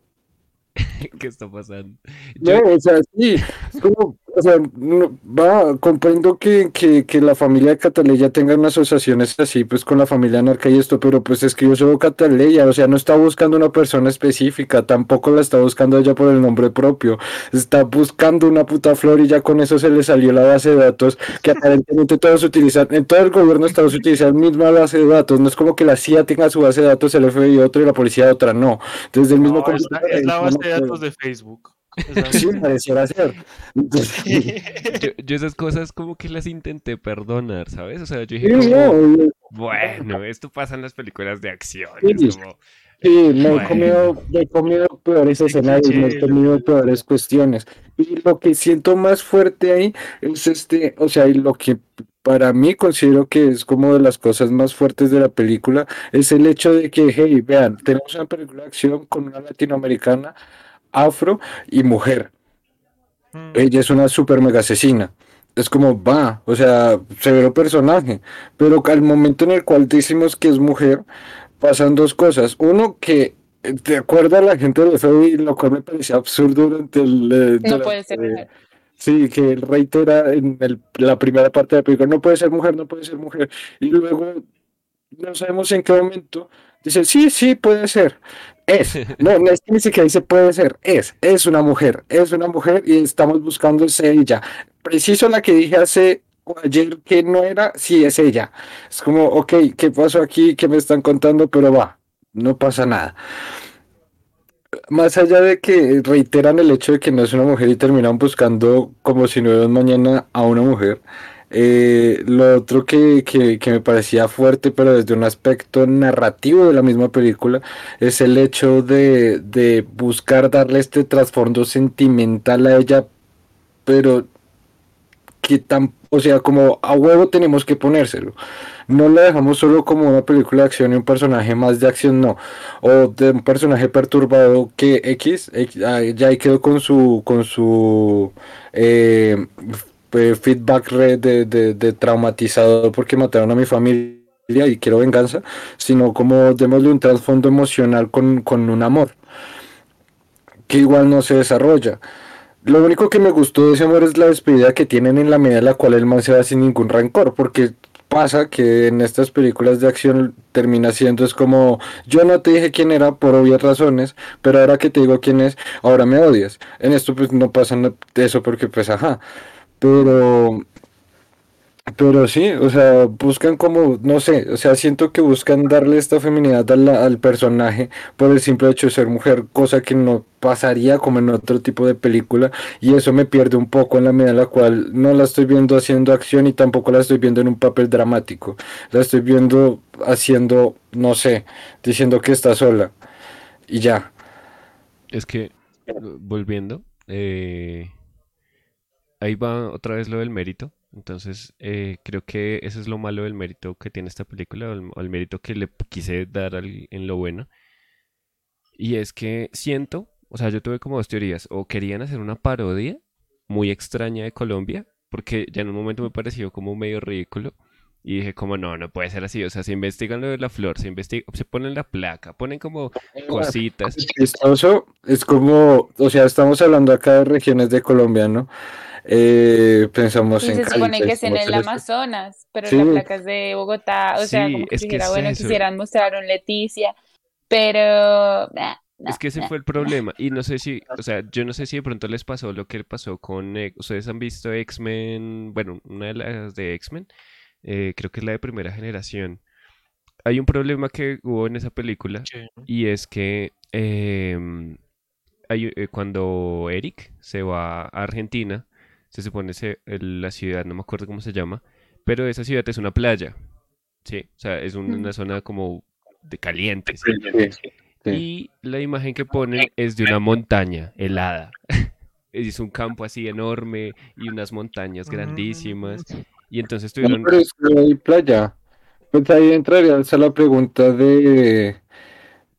¿Qué está pasando? no, Yo- o sea, sí, es como, o sea, no- va, comprendo que, que, que la familia de Cataleya tenga unas asociaciones así, pues con la familia Narca y esto, pero pues es que yo soy Cataleya, o sea, no está buscando una persona específica, tampoco la está buscando ella por el nombre propio, está buscando una puta flor y ya con eso se le salió la base de datos que aparentemente todos utilizan, en todo el gobierno de Estados Unidos utilizan la misma base de datos, no es como que la CIA tenga su base de datos, el FBI otro y la policía otra, no, desde el mismo No, es, la, es la computador, base de datos de Facebook. Sí, pareciera ser. Yo, yo esas cosas como que las intenté perdonar, ¿sabes? O sea, yo dije sí, como, no, bueno, esto pasa en las películas de acción. Sí, es como, Sí, me he Bueno. comido, me he comido peores escenarios, me he comido peores cuestiones. Y lo que siento más fuerte ahí es este, o sea, y lo que para mí considero que es como de las cosas más fuertes de la película, es el hecho de que, hey, vean, tenemos una película de acción con una latinoamericana, afro y mujer. Mm. Ella es una super mega asesina. Es como, va, o sea, severo personaje. Pero al momento en el cual decimos que es mujer, pasan dos cosas. Uno, que eh, de acuerdo a la gente del FBI, lo cual me parecía absurdo durante el... eh, No durante- puede ser mujer. Sí, que él reitera en el- la primera parte de la película, no puede ser mujer, no puede ser mujer. Y luego, no sabemos en qué momento, dice, sí, sí, puede ser. Es. No, no es que ni siquiera dice puede ser, es. Es una mujer, es una mujer y estamos buscando ella. Preciso la que dije hace ayer que no era, sí es ella. Es como, ok, ¿qué pasó aquí? ¿Qué me están contando? Pero va, no pasa nada. Más allá de que reiteran el hecho de que no es una mujer y terminan buscando como si no hubiera mañana a una mujer. Eh, lo otro que, que- me parecía fuerte, pero desde un aspecto narrativo de la misma película, es el hecho de, de buscar darle este trasfondo sentimental a ella, pero que tan, o sea, como a huevo tenemos que ponérselo. No la dejamos solo como una película de acción y un personaje más de acción, no. O de un personaje perturbado que X, X, ah, ya ahí quedó con su, con su eh, feedback red de, de, traumatizado porque mataron a mi familia y quiero venganza, sino como démosle un trasfondo emocional con, con un amor que igual no se desarrolla. Lo único que me gustó de ese amor es la despedida que tienen en la medida en la cual el man se va sin ningún rencor, porque pasa que en estas películas de acción termina siendo es como yo no te dije quién era por obvias razones, pero ahora que te digo quién es, ahora me odias. En esto pues no pasa eso porque pues ajá, pero pero sí, o sea, buscan como, no sé, o sea, siento que buscan darle esta feminidad al, al personaje por el simple hecho de ser mujer, cosa que no pasaría como en otro tipo de película, y eso me pierde un poco en la medida en la cual no la estoy viendo haciendo acción y tampoco la estoy viendo en un papel dramático, la estoy viendo haciendo, no sé, diciendo que está sola, y ya. Es que, eh, volviendo, eh, ahí va otra vez lo del mérito. Entonces, eh, creo que eso es lo malo del mérito que tiene esta película, o el, o el mérito que le quise dar al- en lo bueno. Y es que siento, o sea, yo tuve como dos teorías, o querían hacer una parodia muy extraña de Colombia, porque ya en un momento me pareció como medio ridículo. Y dije, como no, no puede ser así. O sea, se investigan lo de la flor, se investiga, se ponen la placa, ponen como cositas. Es es como, o sea, estamos hablando acá de regiones de Colombia, ¿no? Eh, pensamos Y en se Cali, supone que es en el. Amazonas, pero Sí. la placa es de Bogotá, o sea, Sí, como que es que dijera, es bueno, eso. quisieran mostrar un Leticia, pero... nah, nah, Es que ese nah. fue el problema. Y no sé si, o sea, yo no sé si de pronto les pasó lo que pasó con. eh, Ustedes han visto X-Men, bueno, una de las de X-Men, eh, creo que es la de primera generación. Hay un problema que hubo en esa película Sí. y es que em, hay, eh, cuando Eric se va a Argentina, se supone se- el- la ciudad, no me acuerdo cómo se llama, pero esa ciudad es una playa, ¿sí? O sea, es un- una zona como de caliente, ¿sí? Sí, sí. Y la imagen que ponen es de una montaña helada. Es un campo así enorme y unas montañas grandísimas. Y entonces tuvieron... pero es que hay playa. Pues ahí entraría esa la pregunta de,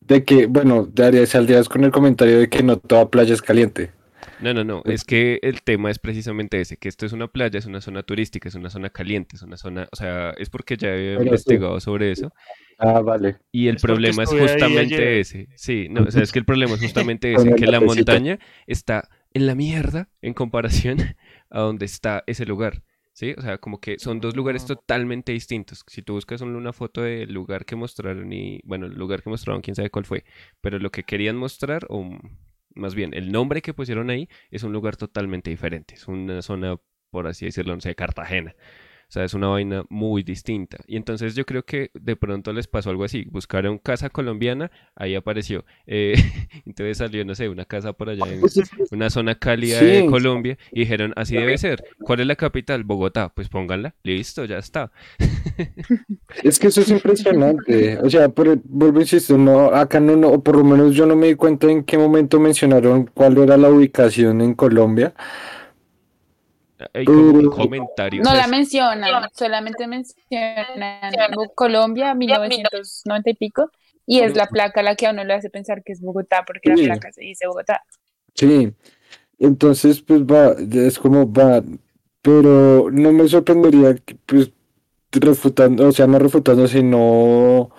de que, bueno, daría, saldrías con el comentario de que no toda playa es caliente. No, no, no. Es que el tema es precisamente ese, que esto es una playa, es una zona turística, es una zona caliente, es una zona... O sea, es porque ya he Pero sí. investigado sobre eso. Ah, vale. Y el Es problema es justamente ese. Sí, no, o sea, es que el problema es justamente ese, que la montaña está en la mierda en comparación a donde está ese lugar. ¿Sí? O sea, como que son dos lugares Ah. totalmente distintos. Si tú buscas solo una foto del lugar que mostraron y, bueno, el lugar que mostraron, quién sabe cuál fue, pero lo que querían mostrar, o m- más bien, el nombre que pusieron ahí es un lugar totalmente diferente. Es una zona, por así decirlo, no sé, Cartagena. O sea, es una vaina muy distinta. Y entonces yo creo que de pronto les pasó algo así. Buscaron casa colombiana, ahí apareció. Eh, entonces salió, no sé, una casa por allá en una zona cálida de. Colombia y dijeron, así debe ser. ¿Cuál es la capital? Bogotá. Pues pónganla. Listo, ya está. Es que eso es impresionante. O sea, por, vuelvo a insistir, no, acá no, no, o por lo menos yo no me di cuenta en qué momento mencionaron cuál era la ubicación en Colombia. Hay como un comentario. No la mencionan, solamente mencionan Colombia, 1990 y pico, y es la placa la que a uno le hace pensar que es Bogotá, porque Sí. la placa se dice Bogotá. Sí, entonces pues va, es como va, pero no me sorprendería que, pues refutando, o sea, no refutando, sino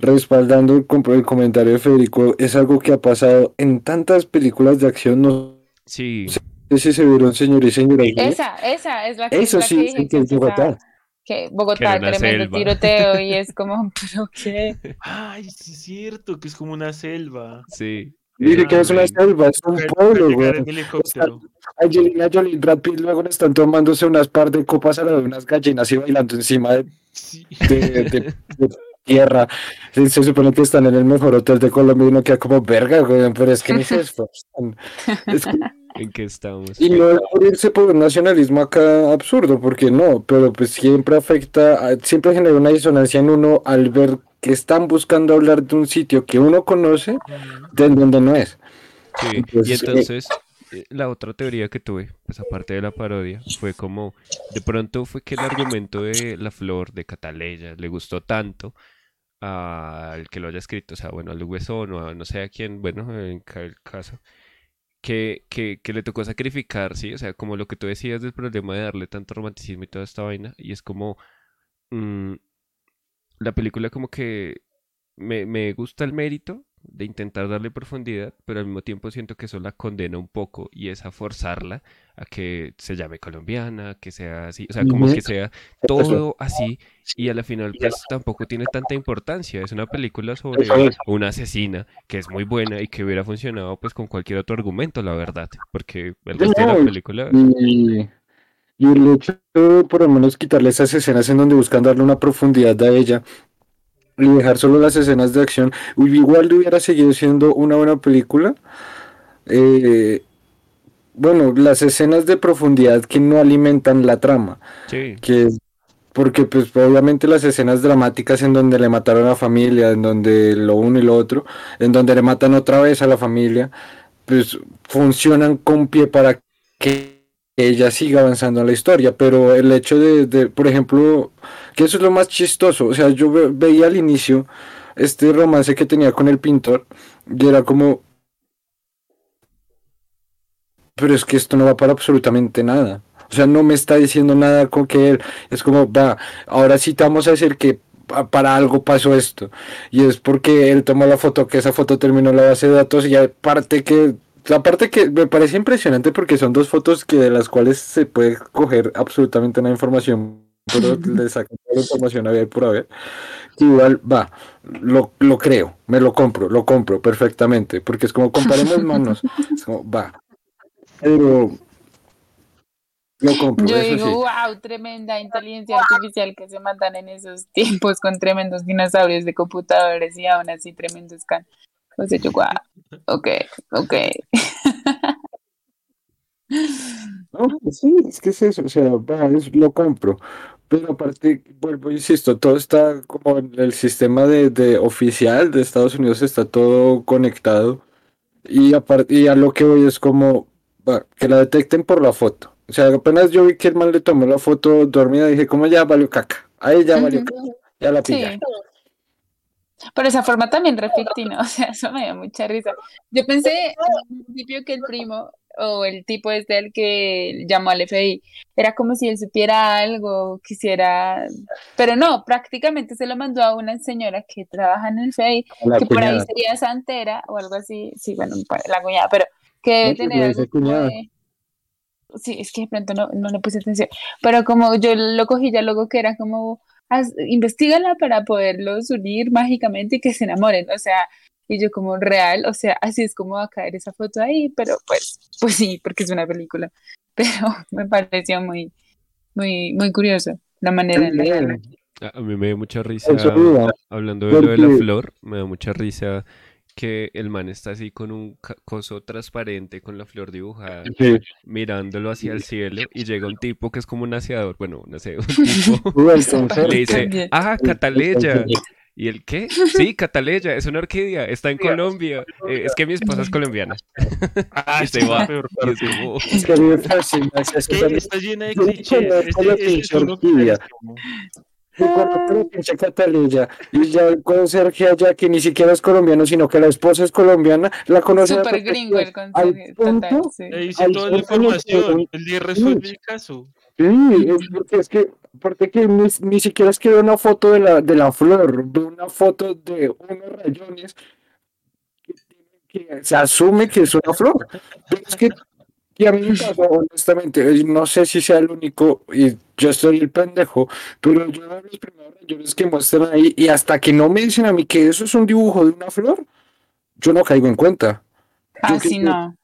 respaldando el, com- el comentario de Federico, es algo que ha pasado en tantas películas de acción, no Sí, sé si se vieron señor y señora. Esa, esa es la que, Eso la sí, que dije que es Bogotá. que Bogotá, tremendo selva. tiroteo, y es como, pero qué. Ay, sí es cierto, que es como una selva. sí. Dije que es una selva, es un pueblo, güey. Angelina Jolie y Brad Pitt luego están tomándose unas par de copas a la de unas gallinas y bailando encima de Sí. de, de- de tierra. Se, se supone que están en el mejor hotel de Colombia y uno queda como verga, güey, pero es que ni se esfuerzan. Es que- ¿En qué estamos? y no es por irse por un nacionalismo acá absurdo, porque no, pero pues siempre afecta, a- siempre genera una disonancia en uno al ver que están buscando hablar de un sitio que uno conoce, de donde no es. Sí, y Entonces, eh, entonces eh, la otra teoría que tuve, pues aparte de la parodia, fue como, de pronto fue que el argumento de La Flor, de Cataleya, le gustó tanto al que lo haya escrito, o sea, bueno, al Huesón o a no sé a quién, bueno, en el caso, que, que, que le tocó sacrificar, ¿sí? O sea, como lo que tú decías del problema de darle tanto romanticismo y toda esta vaina, y es como, mm, la película como que me, me gusta el mérito de intentar darle profundidad, pero al mismo tiempo siento que eso la condena un poco y es a forzarla a que se llame colombiana, que sea así, o sea, como que sea todo así y a la final pues tampoco tiene tanta importancia. Es una película sobre una asesina que es muy buena y que hubiera funcionado pues con cualquier otro argumento, la verdad, porque el resto de la película... Y, y el hecho por lo menos quitarle esas escenas en donde buscan darle una profundidad a ella y dejar solo las escenas de acción, igual hubiera seguido siendo una buena película. Eh, bueno, las escenas de profundidad que no alimentan la trama, Sí, que porque pues obviamente las escenas dramáticas en donde le mataron a la familia, en donde lo uno y lo otro, en donde le matan otra vez a la familia, pues funcionan con pie para que ella siga avanzando en la historia, pero el hecho de, de, por ejemplo, que eso es lo más chistoso, o sea, yo ve- veía al inicio este romance que tenía con el pintor y era como, pero es que esto no va para absolutamente nada. O sea, no me está diciendo nada con que él es como, va, ahora sí te vamos a decir que pa- para algo pasó esto. Y es porque él tomó la foto, que esa foto terminó la base de datos y aparte que, la parte que me parece impresionante porque son dos fotos que de las cuales se puede coger absolutamente una información, pero le sacan toda la información a ver por haber. Igual, va, lo, lo creo, me lo compro, lo compro perfectamente, porque es como comparemos manos, es como, va. Pero lo compro, Yo eso digo, sí. wow, tremenda inteligencia artificial que se matan en esos tiempos con tremendos dinosaurios de computadores y aún así tremendo scan. O sea, yo, wow, ok, ok. No, sí, es que es eso, o sea, va, es- lo compro. Pero aparte, vuelvo, insisto, todo está como en el sistema de, de oficial de Estados Unidos está todo conectado. Y aparte, y a lo que voy es como que la detecten por la foto. O sea, apenas yo vi que el man le tomó la foto dormida, dije, como ya valió caca. Ahí ya valió Ujú. caca. Ya la Sí. pillaron. Pero esa forma también reflectina, o sea, eso me dio mucha risa. Yo pensé en un principio que el primo o el tipo este el que llamó al FBI era como si él supiera algo, quisiera, pero no, prácticamente se lo mandó a una señora que trabaja en el FBI, la que por ahí cuñada. sería santera o algo así, sí, bueno, pa- la cuñada, pero que debe No, pues, tener algo cuñada. de... sí, es que de pronto no, no le puse atención, pero como yo lo cogí ya luego que era como, haz- investígala para poderlos unir mágicamente y que se enamoren, o sea, y yo como real, o sea, así es como va a caer esa foto ahí, pero pues, pues sí, porque es una película, pero me pareció muy, muy, muy curioso la manera en la que A mí me dio mucha risa, hablando de lo de la flor, me da mucha risa que el man está así con un coso transparente con la flor dibujada, sí. mirándolo hacia el cielo y llega un tipo que es como un aseador, bueno, no sé, un tipo le dice, ah, Cataleya. ¿Y el qué? Sí, Cataleya, es una orquídea, está en Colombia. Eh, es que mi esposa es colombiana. Ah, Y se va. peor Y es que a mí me fascina Es que está llena de clichés. es pinche que orquídea. la pinche Catalina, y ya el conserje allá, que ni siquiera es colombiano, sino que la esposa es colombiana, la conoce Súper gringo el conserje, total, sí. Le dice Al toda la información. Él resuelve el caso. Sí, es porque es que, porque que ni, ni siquiera es que ve una foto de la, de la flor, ve una foto de unos rayones que, que se asume que es una flor. Pero es que, y a mí me pasó, honestamente, no sé si sea el único, y yo soy el pendejo, pero yo veo los primeros rayones que muestran ahí, y hasta que no me dicen a mí que eso es un dibujo de una flor, yo no caigo en cuenta. Ah, Yo sí, no.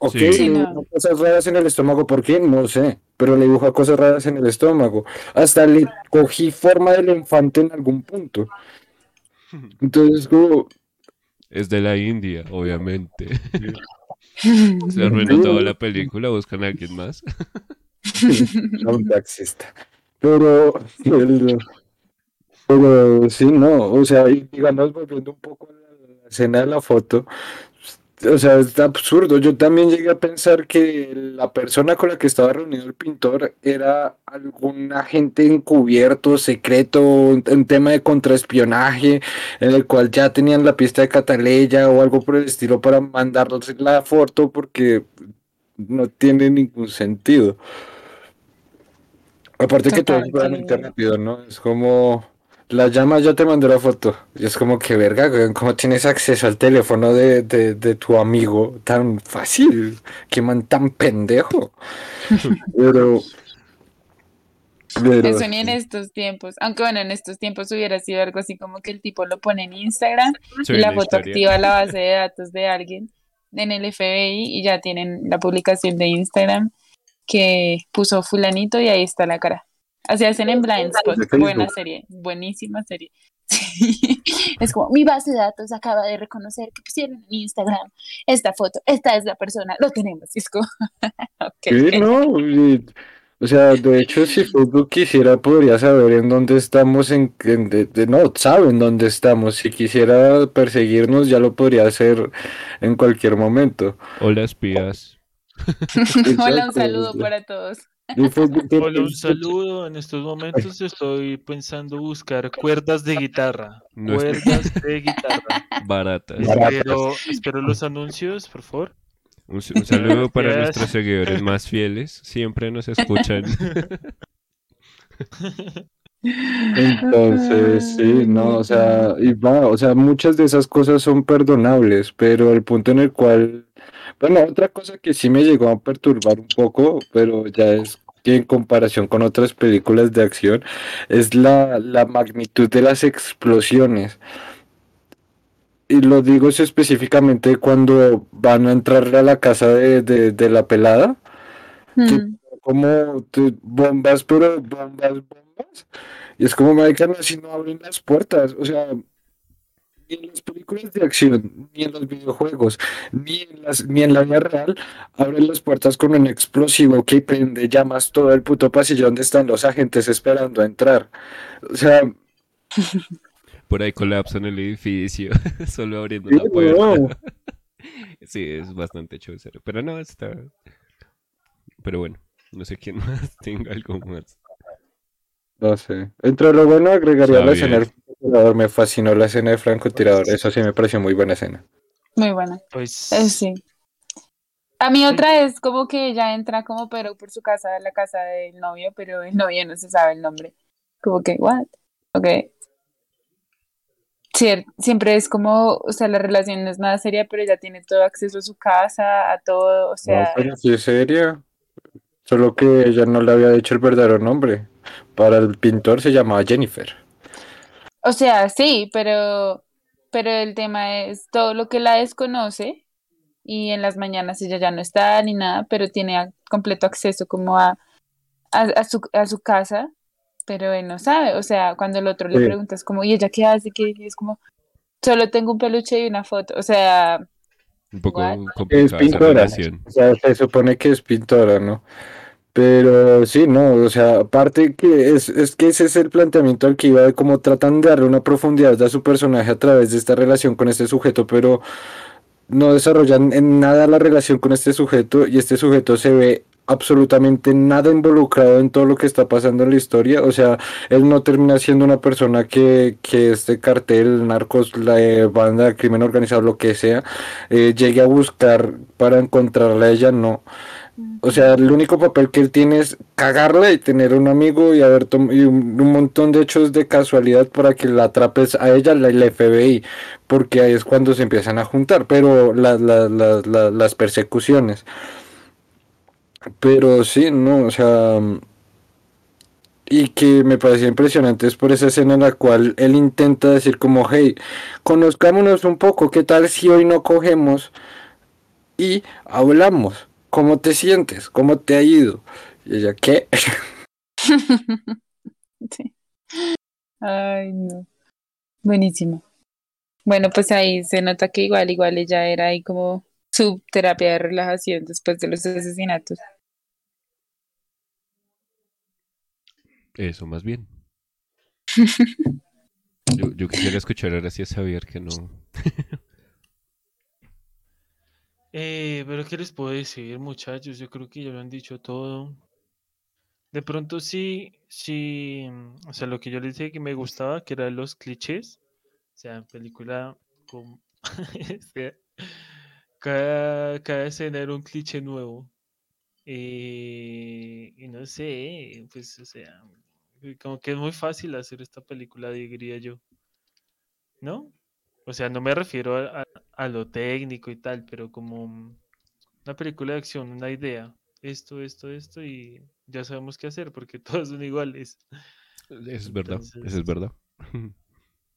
Ok, Sí. no. cosas raras en el estómago, ¿por qué? No sé, pero le dibuja cosas raras en el estómago. Hasta le cogí forma del elefante en algún punto. Entonces, como, es de la India, obviamente. Se arruinó toda la película, buscan a alguien más. no un taxista. Pero, el- pero sí, no, o sea, y digamos, volviendo un poco a la escena de la foto, o sea, es absurdo. Yo también llegué a pensar que la persona con la que estaba reunido el pintor era algún agente encubierto, secreto, un, un tema de contraespionaje, en el cual ya tenían la pista de Cataleya o algo por el estilo para mandarles la foto porque no tiene ningún sentido. Aparte que todo es realmente rápido, ¿no? Es como la llama, ya te mandó la foto. Y es como que verga, ¿cómo tienes acceso al teléfono de, de, de tu amigo tan fácil? Qué man tan pendejo. Pero. pero Eso ni en estos tiempos. Aunque bueno, en estos tiempos hubiera sido algo así como que el tipo lo pone en Instagram y la la foto activa la base de datos de alguien en el FBI y ya tienen la publicación de Instagram que puso fulanito y ahí está la cara. Así hacen en Blind Spot. Buena serie, buenísima serie. Sí. Es como mi base de datos acaba de reconocer que pusieron en Instagram esta foto. Esta es la persona, lo tenemos. Y es como, ok. Sí, no, y- o sea, de hecho, si Facebook quisiera, podría saber en dónde estamos, en, en- de- de- no, saben dónde estamos. Si quisiera perseguirnos, ya lo podría hacer en cualquier momento. Hola, espías. Hola, un saludo para todos. Hola, un saludo. En estos momentos estoy pensando buscar cuerdas de guitarra. No Cuerdas de guitarra. Baratas. Espero, espero los anuncios, por favor. Un, saludo para Gracias. nuestros seguidores más fieles. Siempre nos escuchan. Entonces, sí, no, o sea, y va, o sea, muchas de esas cosas son perdonables, pero el punto en el cual, bueno, otra cosa que sí me llegó a perturbar un poco, pero ya es que en comparación con otras películas de acción, es la, la magnitud de las explosiones. Y lo digo es específicamente cuando van a entrar a la casa de, de, de la pelada Mm. como te- bombas, pero bombas, bombas. Y es como, marica, no, si no abren las puertas. O sea, ni en las películas de acción, ni en los videojuegos, ni en las, ni en la vida real, abren las puertas con un explosivo que prende llamas todo el puto pasillo donde están los agentes esperando a entrar. O sea, Por ahí colapsan el edificio, solo abriendo la puerta. no. Sí, es bastante chévere. Pero no, está. Pero bueno, no sé quién más tenga algo más. No sé. Entre lo bueno agregaría Está la escena bien. Francotirador. Me fascinó la escena de francotirador. Eso sí me pareció muy buena escena. Muy buena. Pues Eh, sí. A mí otra es como que ella entra como pero por su casa, la casa del novio, pero el novio no se sabe el nombre. Como que, what? Ok. siempre es como, o sea, la relación no es nada seria, pero ella tiene todo acceso a su casa, a todo, o No, sea, pero sí es seria. Solo que ella no le había dicho el verdadero nombre. Para el pintor se llamaba Jennifer. O sea, sí, pero, pero el tema es todo lo que la desconoce y en las mañanas ella ya no está ni nada, pero tiene a- completo acceso como a, a, a su, a su casa, pero él no sabe, o sea, cuando el otro le Sí. preguntas como, ¿y ella qué hace? ¿Qué? Y es como, solo tengo un peluche y una foto, o sea, Un poco What? Es pintora. relación. O sea, se supone que es pintora, ¿no? Pero sí, no, o sea, aparte que es, es que ese es el planteamiento al que iba de cómo tratan de darle una profundidad a su personaje a través de esta relación con este sujeto, pero no desarrollan en nada la relación con este sujeto y este sujeto se ve absolutamente nada involucrado en todo lo que está pasando en la historia, o sea, él no termina siendo una persona que, que este cartel, narcos, la eh, banda crimen organizado, lo que sea, eh, llegue a buscar para encontrarla a ella, no. O sea, el único papel que él tiene es cagarla y tener un amigo y haber y un, un montón de hechos de casualidad para que la atrapes a ella, la, el FBI, porque ahí es cuando se empiezan a juntar, pero la- la- la- la- las persecuciones. Pero sí, no, o sea, y que me parecía impresionante es por esa escena en la cual él intenta decir como, hey, conozcámonos un poco, ¿qué tal si hoy no cogemos y hablamos? ¿Cómo te sientes? ¿Cómo te ha ido? Y ella, ¿qué? sí. Ay, no. Buenísimo. Bueno, pues ahí se nota que igual, igual ella era ahí como su terapia de relajación después de los asesinatos. Eso más bien. Yo, yo quisiera escuchar ahora sí a Xavier que no. Eh, pero ¿qué les puedo decir, muchachos? Yo creo que ya lo han dicho todo. De pronto sí, sí, o sea, lo que yo les dije que me gustaba, que eran los clichés. O sea, película con... sea, cada, cada escena era un cliché nuevo. Eh, y no sé, pues, o sea, eh, como que es muy fácil hacer esta película, diría yo. ¿No? O sea, no me refiero a, a- a lo técnico y tal, pero como mm, una película de acción, una idea. Esto, esto, esto, y ya sabemos qué hacer porque todos son iguales. Eso es verdad, eso es verdad.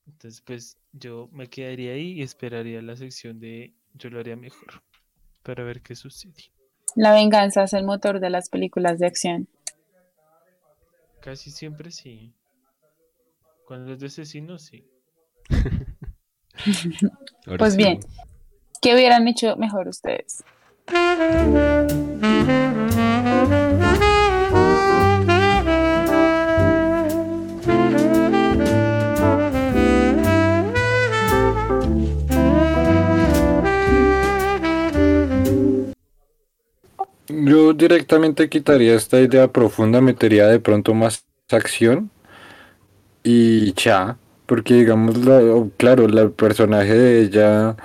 Entonces, pues yo me quedaría ahí y esperaría la sección de yo lo haría mejor para ver qué sucede. La venganza es el motor de las películas de acción. Casi siempre sí. Cuando es de asesino, sí. Ahora Pues sí, bien. ¿Qué hubieran hecho mejor ustedes? Yo directamente quitaría esta idea profunda, metería de pronto más acción y ya, porque digamos, la- claro, la- el personaje de ella,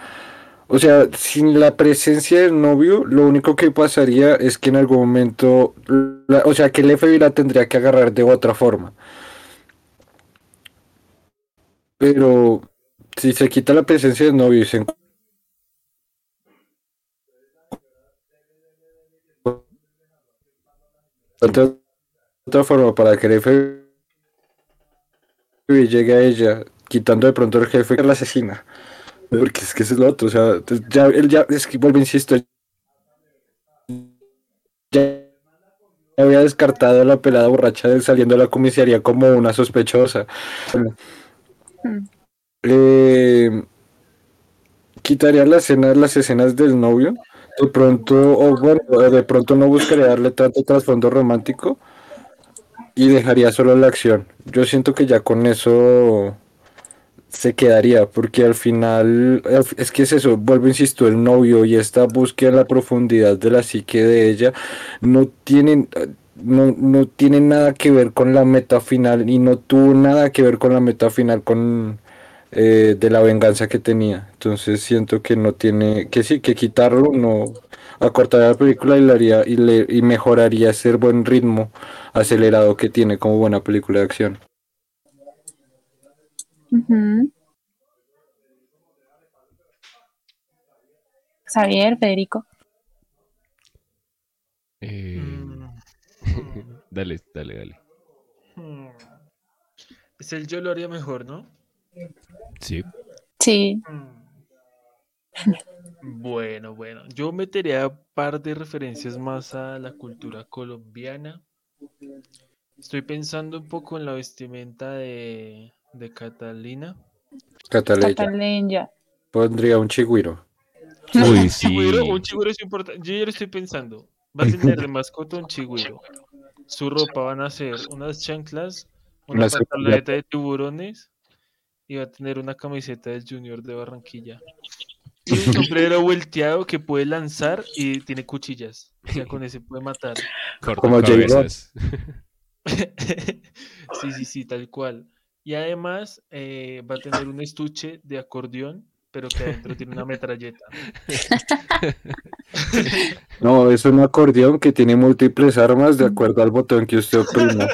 o sea, sin la presencia del novio, lo único que pasaría es que en algún momento, o sea, que el FBI la tendría que agarrar de otra forma. Pero si se quita la presencia del novio y se encuentra otra forma para que el FBI llegue a ella, quitando de pronto el jefe que la asesina. Porque es que ese es lo otro, o sea, ya, él ya, es que vuelvo, insisto, ya había descartado a la pelada borracha de saliendo de la comisaría como una sospechosa. Hmm. Eh, quitaría las escenas, las escenas del novio. De pronto, o bueno, de pronto no buscaría darle tanto trasfondo romántico y dejaría solo la acción. Yo siento que ya con eso se quedaría, porque al final, al fi- es que es eso, vuelvo, insisto, el novio y esta búsqueda en la profundidad de la psique de ella no tienen, no, no tienen nada que ver con la meta final y no tuvo nada que ver con la meta final con eh, de la venganza que tenía. Entonces siento que no tiene, que sí, que quitarlo, no acortaría la película y, le haría, y, le, y mejoraría ese buen ritmo acelerado que tiene como buena película de acción. Uh -huh. Xavier, Federico. Eh, dale, dale, dale. Hmm. Es el yo lo haría mejor, ¿no? Sí. Sí. Hmm. Bueno, bueno. Yo metería un par de referencias más a la cultura colombiana. Estoy pensando un poco en la vestimenta de, de Catalina. Cataleya. Cataleya. Pondría un chigüiro. Uy, Un sí. chigüiro, un chigüiro es importante. Yo ya lo estoy pensando. Va a tener de mascota un chigüiro. Su ropa van a ser unas chanclas, una Una de tiburones y va a tener una camiseta del Junior de Barranquilla. Y un sombrero volteado que puede lanzar y tiene cuchillas. O sea, con ese puede matar. Corta Como cabezas. sí, sí, sí, tal cual. Y además eh, va a tener un estuche de acordeón, pero que adentro tiene una metralleta. No, es un acordeón que tiene múltiples armas de acuerdo al botón que usted oprima.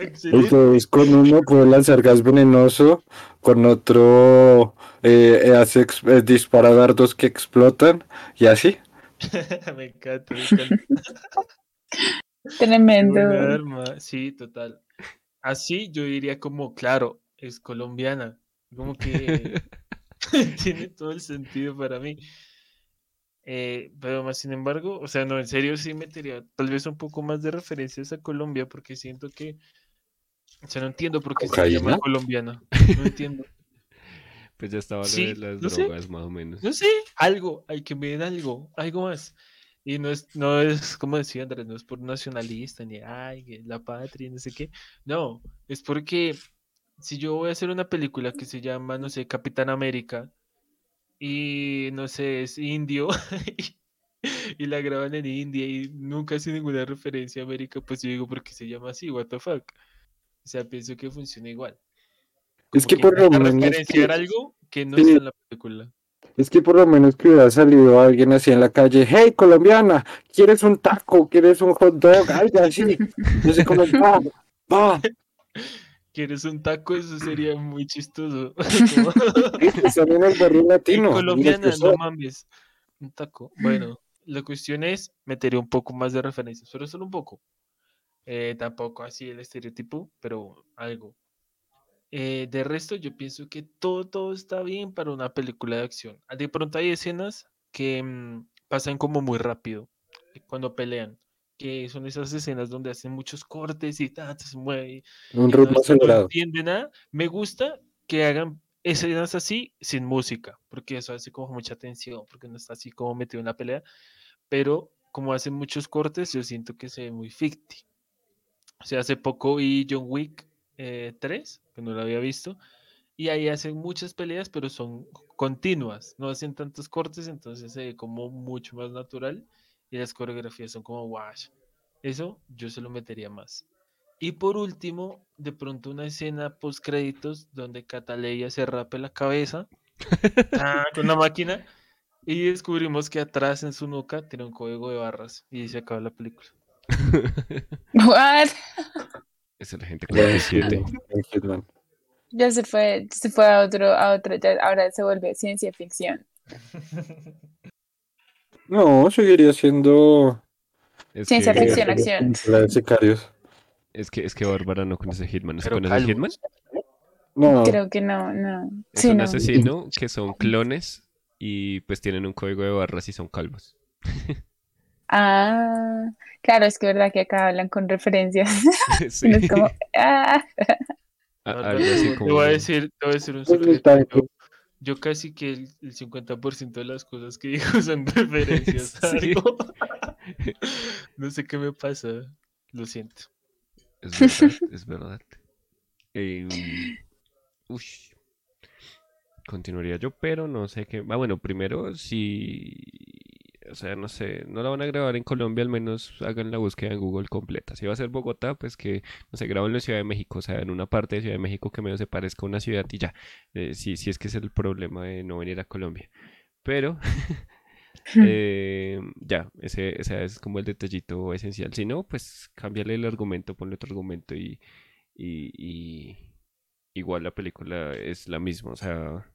Excelente. Entonces, con uno puede lanzar gas venenoso, con otro eh, hace eh, dispara dardos que explotan y así. me encanta, me encanta. Tremendo. arma. Sí, total. Así yo diría como, claro, es colombiana. Como que tiene todo el sentido para mí. Eh, pero más sin embargo, o sea, no, en serio sí metería tal vez un poco más de referencias a Colombia porque siento que, o sea, no entiendo por qué se llama colombiana. No entiendo. Pues ya estaba lo Sí, de las no sé. drogas, más o menos. No sé, algo, hay que den algo, algo más. Y no es, no es, como decía Andrés, no es por nacionalista, ni ay, la patria, no sé qué. No, es porque si yo voy a hacer una película que se llama, no sé, Capitán América, y no sé, es indio, y la graban en India y nunca hace ninguna referencia a América, pues yo digo, ¿por qué se llama así? ¿What the fuck? O sea, pienso que funciona igual. Es que por lo menos referenciar que- algo que no Sí. está en la película. Es que por lo menos que hubiera salido alguien así en la calle, hey colombiana, ¿quieres un taco? ¿Quieres un hot dog? Algo así. No sé cómo, va, va. ¿Quieres un taco? Eso sería muy chistoso. En el barrio "Ey, latino. colombiana, no son". mames. Un taco. Bueno, la cuestión es meter un poco más de referencias, pero solo un poco. Eh, tampoco así el estereotipo, pero algo. Eh, de resto, yo pienso que todo, todo está bien para una película de acción. Ah, De pronto hay escenas que mm, pasan como muy rápido eh, cuando pelean, que son esas escenas donde hacen muchos cortes y ta, se mueve Un ritmo no entiende nada. Me gusta que hagan escenas así sin música, porque eso hace como mucha tensión, porque no está así como metido en la pelea, pero como hacen muchos cortes, yo siento que se ve muy ficti. O sea, hace poco vi John Wick eh, 3, que no lo había visto, y ahí hacen muchas peleas, pero son continuas, no hacen tantos cortes, entonces se ve como mucho más natural y las coreografías son como wash. Eso yo se lo metería más. Y por último, de pronto una escena post créditos donde Cataleya se rape la cabeza ah, con una máquina y descubrimos que atrás en su nuca tiene un código de barras y se acaba la película. What? Esa es la gente Bueno, 47. en Hitman. Ya se fue, se fue a otro, a otro, ya ahora se vuelve ciencia ficción. No, seguiría siendo Es Ciencia que, ficción, acción. la de sicarios. es que, es que Bárbara no conoce Hitman. ¿No conoce calvos. Hitman? No, Creo que no, no. Es Sí, un no. asesino que son clones y pues tienen un código de barras y son calvos. Ah, claro, es que verdad que acá hablan con referencias. Sí. No es como, ah, A- te voy a decir, te voy a decir un Pues, secreto. Yo, yo casi que el, el 50% de las cosas que digo son referencias a Sí. algo. No sé qué me pasa. Lo siento. Es verdad, es verdad. Em, ush. Continuaría yo, pero no sé qué. Ah, bueno, primero, si. O sea, no sé, no la van a grabar en Colombia, al menos hagan la búsqueda en Google completa. Si va a ser Bogotá, pues que, no sé, graben en Ciudad de México, o sea, en una parte de Ciudad de México que menos se parezca a una ciudad y ya. Eh, si, si es que es el problema de no venir a Colombia. Pero, eh, ya, ese, ese es como el detallito esencial. Si no, pues cámbiale el argumento, ponle otro argumento y, y, y igual la película es la misma. O sea,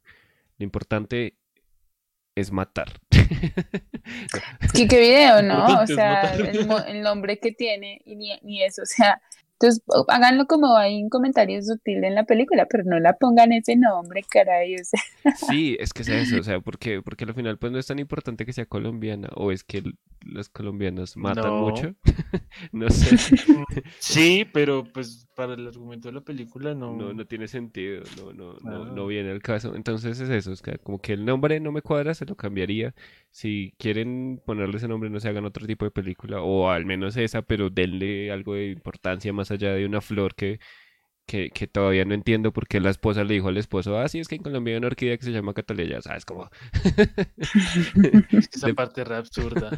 lo importante es matar. Es que qué video, ¿no? O sea, el, nombre que tiene y ni, ni eso, o sea, entonces háganlo como hay un comentario sutil en la película, pero no la pongan ese nombre, caray, o sea, Sí, es que es eso, o sea, porque, porque al final pues no es tan importante que sea colombiana, o es que los colombianos matan No. mucho, no sé, Sí, pero pues para el argumento de la película no. no, no tiene sentido, no, no, no, no Ah. viene al caso, entonces es eso, es que como que el nombre no me cuadra, se lo cambiaría, si quieren ponerle ese nombre no se hagan otro tipo de película, o al menos esa, pero denle algo de importancia más allá de una flor que... Que, que todavía no entiendo por qué la esposa le dijo al esposo, ah, sí, es que en Colombia hay una orquídea que se llama Cataleya, ¿sabes? Como, Esa de- parte re absurda.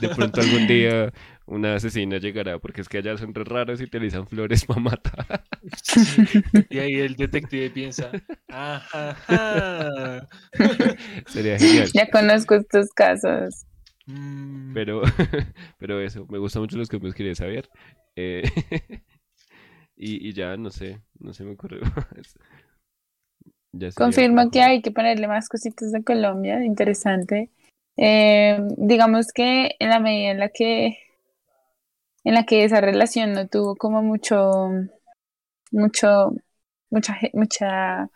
De pronto algún día una asesina llegará, porque es que allá son re raros y utilizan flores para matar. Sí, Y ahí el detective piensa, ajá, ajá, Sería genial. ya conozco estos casos. mm, Pero, pero eso, me gustan mucho los que me quería saber. Eh, y, y ya, no sé, no se me ocurrió más. Confirmo que hay que ponerle más cositas de Colombia, interesante. Eh, digamos que en la medida en la que en la que esa relación no tuvo como mucho mucho mucha mucha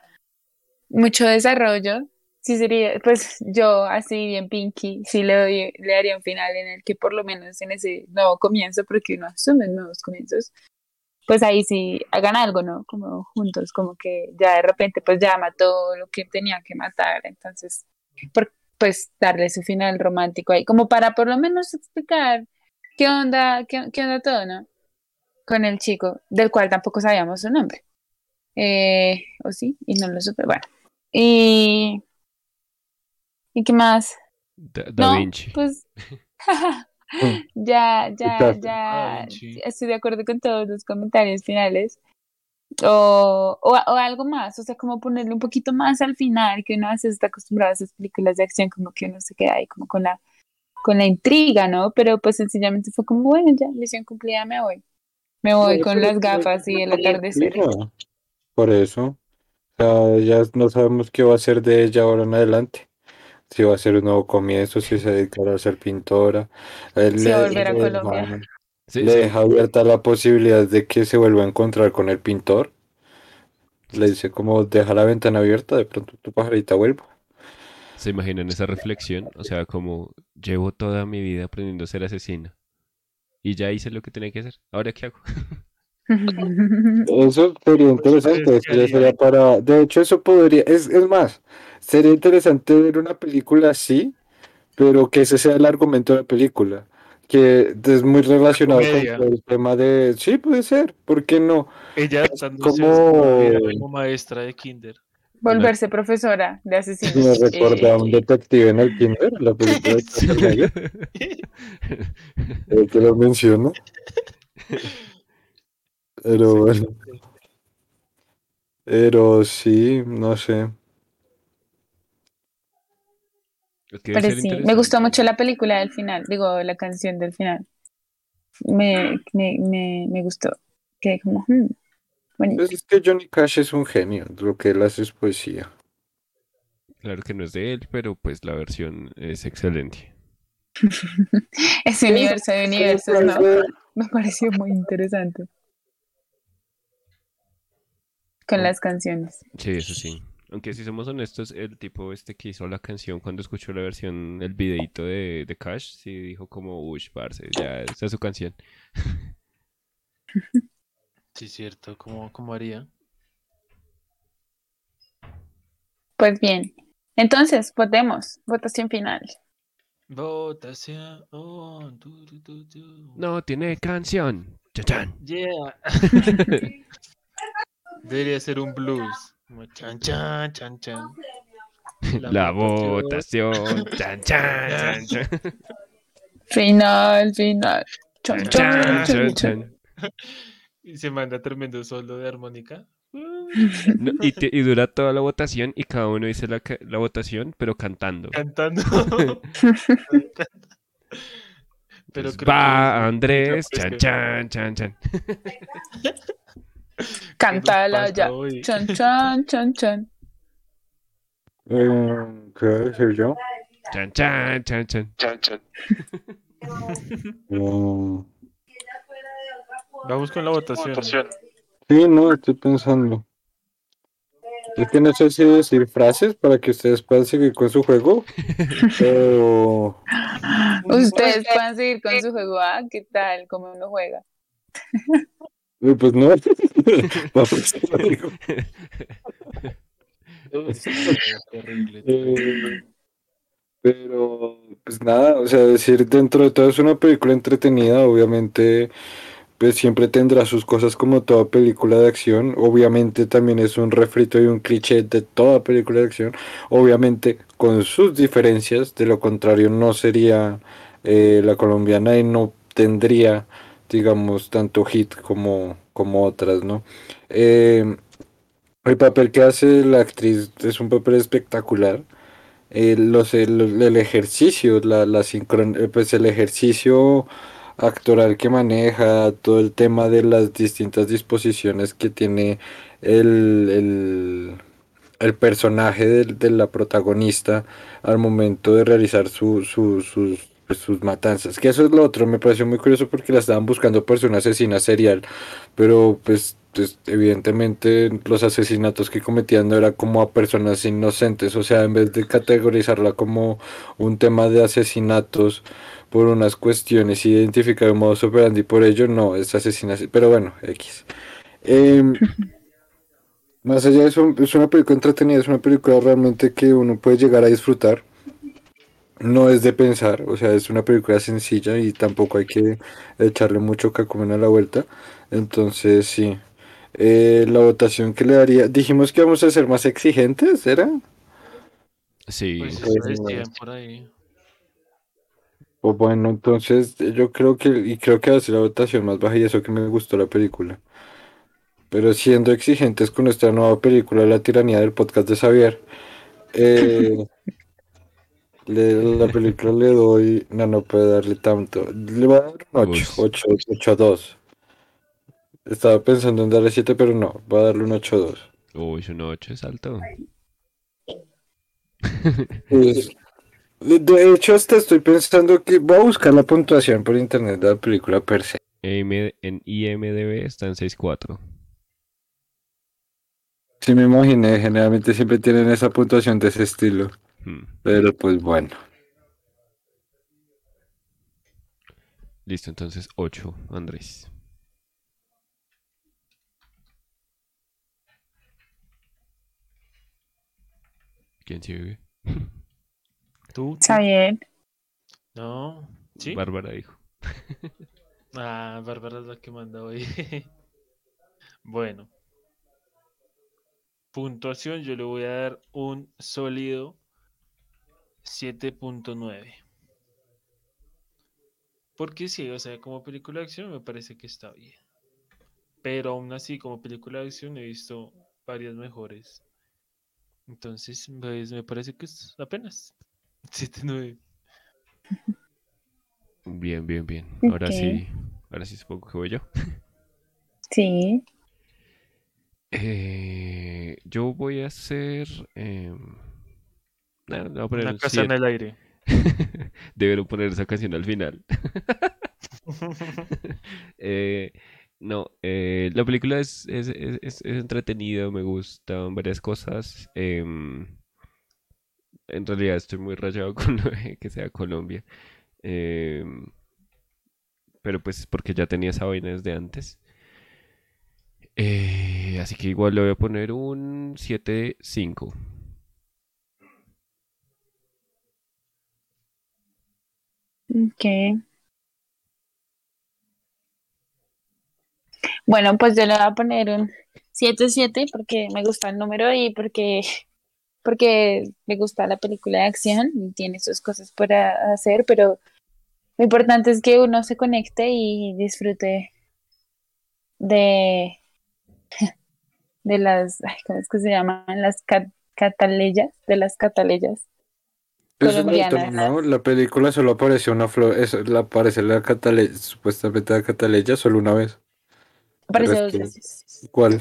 mucho desarrollo, sí sería, pues yo así bien pinky, sí le doy, le daría un final en el que por lo menos en ese nuevo comienzo, porque uno asume nuevos comienzos, pues ahí sí hagan algo, ¿no? Como juntos, como que ya de repente pues ya mató lo que tenía que matar, entonces, por- pues darle su final romántico ahí, como para por lo menos explicar qué onda, qué, qué onda todo, ¿no? Con el chico, del cual tampoco sabíamos su nombre. Eh, ¿O sí? Y no lo supe, bueno. Y... ¿Y qué más? Da, Da No, Vinci. pues ya, ya, ya estoy de acuerdo con todos los comentarios finales. O, o, o algo más, o sea, como ponerle un poquito más al final, que uno a veces está acostumbrado a esas películas de acción, como que uno se queda ahí como con la, con la intriga, ¿no? Pero pues sencillamente fue como, bueno, ya, misión cumplida, me voy. Me voy No, con las gafas y el atardecer. Por eso. O sea, ya no sabemos qué va a hacer de ella ahora en adelante. Si va a ser un nuevo comienzo, si se dedicará a ser pintora. Él Si va a le- volver a Colombia. deja- Sí, le sí. deja abierta la posibilidad de que se vuelva a encontrar con el pintor. Le dice como deja la ventana abierta, de pronto tu pajarita vuelva. ¿Se imaginan esa reflexión? O sea, como llevo toda mi vida aprendiendo a ser asesina. Y ya hice lo que tenía que hacer. ¿Ahora qué hago? Eso sería interesante, ¿ustedes eso ya sería para... De hecho, eso podría... Es, es más, sería interesante ver una película así, pero que ese sea el argumento de la película. Que es muy relacionado con comedia. el tema de... Sí, puede ser, ¿por qué no? ella como- como maestra de kinder. Volverse profesora de Me asesinos. recuerda a un Eh, detective en el kinder, la película de. Schwarzenegger, que lo menciona. Pero bueno, pero sí, no sé. Es que debe Pero sí, me gustó mucho la película del final, digo, la canción del final. Me, me, me, me gustó. Que como, hmm, bonito. Pues es que Johnny Cash es un genio, lo que él hace es poesía. Claro que no es de él, pero pues la versión es excelente. Ese universo de universos, ¿no? Me pareció muy interesante. Con las canciones. Sí, eso sí. Aunque si somos honestos, el tipo este que hizo la canción cuando escuchó la versión, el videito de, de Cash, sí dijo como, uy, parce, ya esa es su canción. Sí, cierto, ¿cómo, cómo haría? Pues bien. Entonces, votemos. Votación final. Votación. oh, tu, tu, tu. No tiene canción. Chachán. Yeah. Debería ser un blues. Como chan, chan, chan, chan. La, La votación. Chan, chan, chan, chan. Final, final. Chan, chan, chon. chan. Y se manda tremendo solo de armónica. No, y, te- y dura toda la votación y cada uno dice la, la votación, pero cantando. Cantando. Pero creo que Va Andrés, pues chan, chan, chan, chan. Cántala ya. hoy? Chon, chon, chon, chon. Eh, ¿Qué voy a decir yo? Chan, chan, chan, chan. No. Vamos con la votación. Sí, no, estoy pensando. Es que no sé si decir frases para que ustedes puedan seguir con su juego. Pero Ustedes pueden seguir con su juego. Ah, ¿qué tal? ¿Cómo uno juega? eh, pues no. Eh, Pero, pues nada, o sea, decir dentro de todo es una película entretenida, obviamente, pues siempre tendrá sus cosas como toda película de acción, obviamente también es un refrito y un cliché de toda película de acción, obviamente con sus diferencias, de lo contrario no sería eh, la colombiana y no tendría, digamos, tanto hit como, como otras, ¿no? Eh, el papel que hace la actriz es un papel espectacular. Eh, los, el, ejercicio, la, la sincron- eh, pues el ejercicio actoral que maneja, todo el tema de las distintas disposiciones que tiene el, el, el personaje de, la protagonista al momento de realizar su, su- sus, pues, sus matanzas. Que eso es lo otro, me pareció muy curioso porque la estaban buscando por ser una asesina serial, pero pues, pues, evidentemente los asesinatos que cometían no era como a personas inocentes, o sea, en vez de categorizarla como un tema de asesinatos por unas cuestiones y identificar un modo operandi por ello, no, es asesinación, pero bueno, X. Em, más allá de eso, es una película entretenida, es una película realmente que uno puede llegar a disfrutar. No es de pensar, o sea, es una película sencilla y tampoco hay que echarle mucho cacumen a la vuelta. Entonces, sí. Eh, la votación que le daría, dijimos que vamos a ser más exigentes, ¿era? Sí, Pues Sí. eso decían por ahí. O bueno, entonces eh, yo creo que, y creo que va a ser la votación más baja y eso que me gustó la película. Pero siendo exigentes con nuestra nueva película, La tiranía del podcast de Xavier, eh, le- la película le doy, no, no puede darle tanto, le voy a dar un 8, Uy. 8, 8, 2. Estaba pensando en darle 7, pero no, voy a darle un 8, 2. uy, un 8 es alto. Pues, de hecho, hasta estoy pensando que voy a buscar la puntuación por internet de la película per se. En IMDB está en 6.4. Sí me imaginé, generalmente siempre tienen esa puntuación de ese estilo, Hmm. pero pues bueno. Listo, entonces 8, Andrés. ¿Quién sigue? ¿Tú? Está bien. No. ¿Sí? Bárbara dijo. Ah, Bárbara es la que manda hoy. bueno. Puntuación, yo le voy a dar un sólido 7.9. Porque sí, o sea, como película de acción me parece que está bien. Pero aún así, como película de acción he visto varias mejores. Entonces, pues, me parece que es apenas 7.9. Bien, bien, bien. Ahora sí, ahora sí supongo que voy yo. Sí. Eh, yo voy a hacer... em, nada, le voy a poner Una un casa en 7. el aire. Debieron poner esa canción al final. Eh, no, eh, la película es, es, es, es- entretenida, me gustan varias cosas. em, en realidad estoy muy rayado con lo de que sea Colombia. em, pero pues es porque ya tenía esa vaina desde antes. Eh, así que igual le voy a poner un 7.5. Ok. Bueno, pues yo le voy a poner un 7-7 porque me gusta el número y porque, porque me gusta la película de acción y tiene sus cosas para hacer, pero lo importante es que uno se conecte y disfrute de, de las, ¿cómo es que se llaman? Las ca- cataleyas, de las cataleyas. Es. La película solo apareció una flor, eso, la aparece la cataleya, supuestamente la cataleya solo una vez. Aparece dos es veces. ¿Cuál?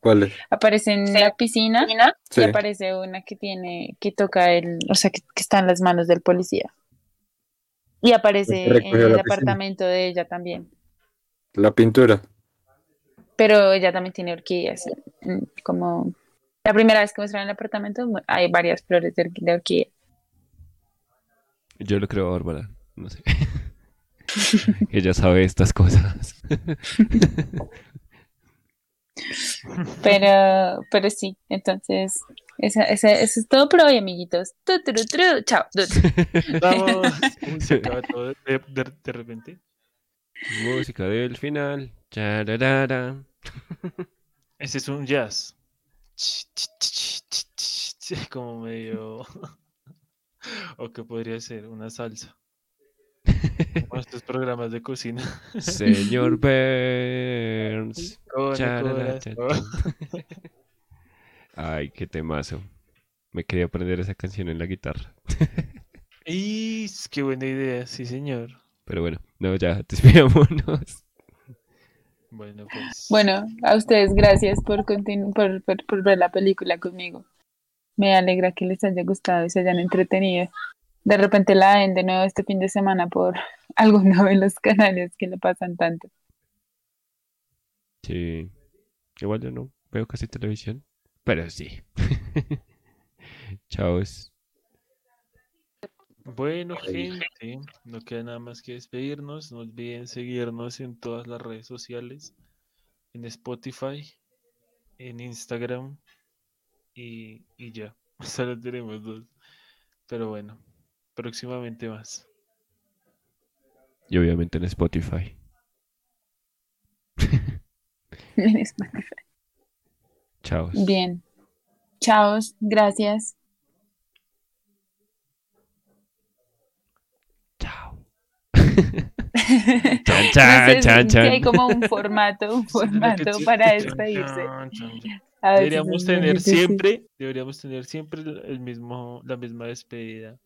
¿Cuál es? Aparece en la piscina Sí. y aparece una que tiene, que toca el, o sea, que, que está en las manos del policía. Y aparece en el piscina. apartamento de ella también. La pintura. Pero ella también tiene orquídeas. mm, Como la primera vez que muestran el apartamento, hay varias flores de, orqui- de orquídea. Yo lo creo, Bárbara. No sé. Ella sabe estas cosas. Pero, pero sí, entonces, esa, esa- eso es todo por hoy, amiguitos. Tu, tu, tu, Chao. Vamos. Se acaba todo de, de- de repente. Música del final. Chararara. Ese es un jazz. Como medio. O que podría ser una salsa. Como estos programas de cocina. Señor Burns. Ay, qué temazo. Me quería aprender esa canción en la guitarra. Y qué buena idea, sí, señor. Pero bueno, no, ya, despidámonos. Bueno, pues. Bueno, a ustedes gracias por, por, por ver la película conmigo. Me alegra que les haya gustado y se hayan entretenido. De repente la ven de nuevo este fin de semana por alguno de los canales que le pasan tanto. Sí. Igual yo no veo casi televisión. Pero sí. Chaos. Bueno, gente, no queda nada más que despedirnos. No olviden seguirnos en todas las redes sociales, en Spotify, en Instagram y, y ya. Solo tenemos dos. Pero bueno, próximamente más. Y obviamente en Spotify. Chaos. Bien. Chaos, gracias. Chao. Chan, No chan, sé chan, si hay como un formato, un formato para despedirse. Chan, chan, chan. A veces Deberíamos tener siempre, deberíamos tener siempre el mismo, la misma despedida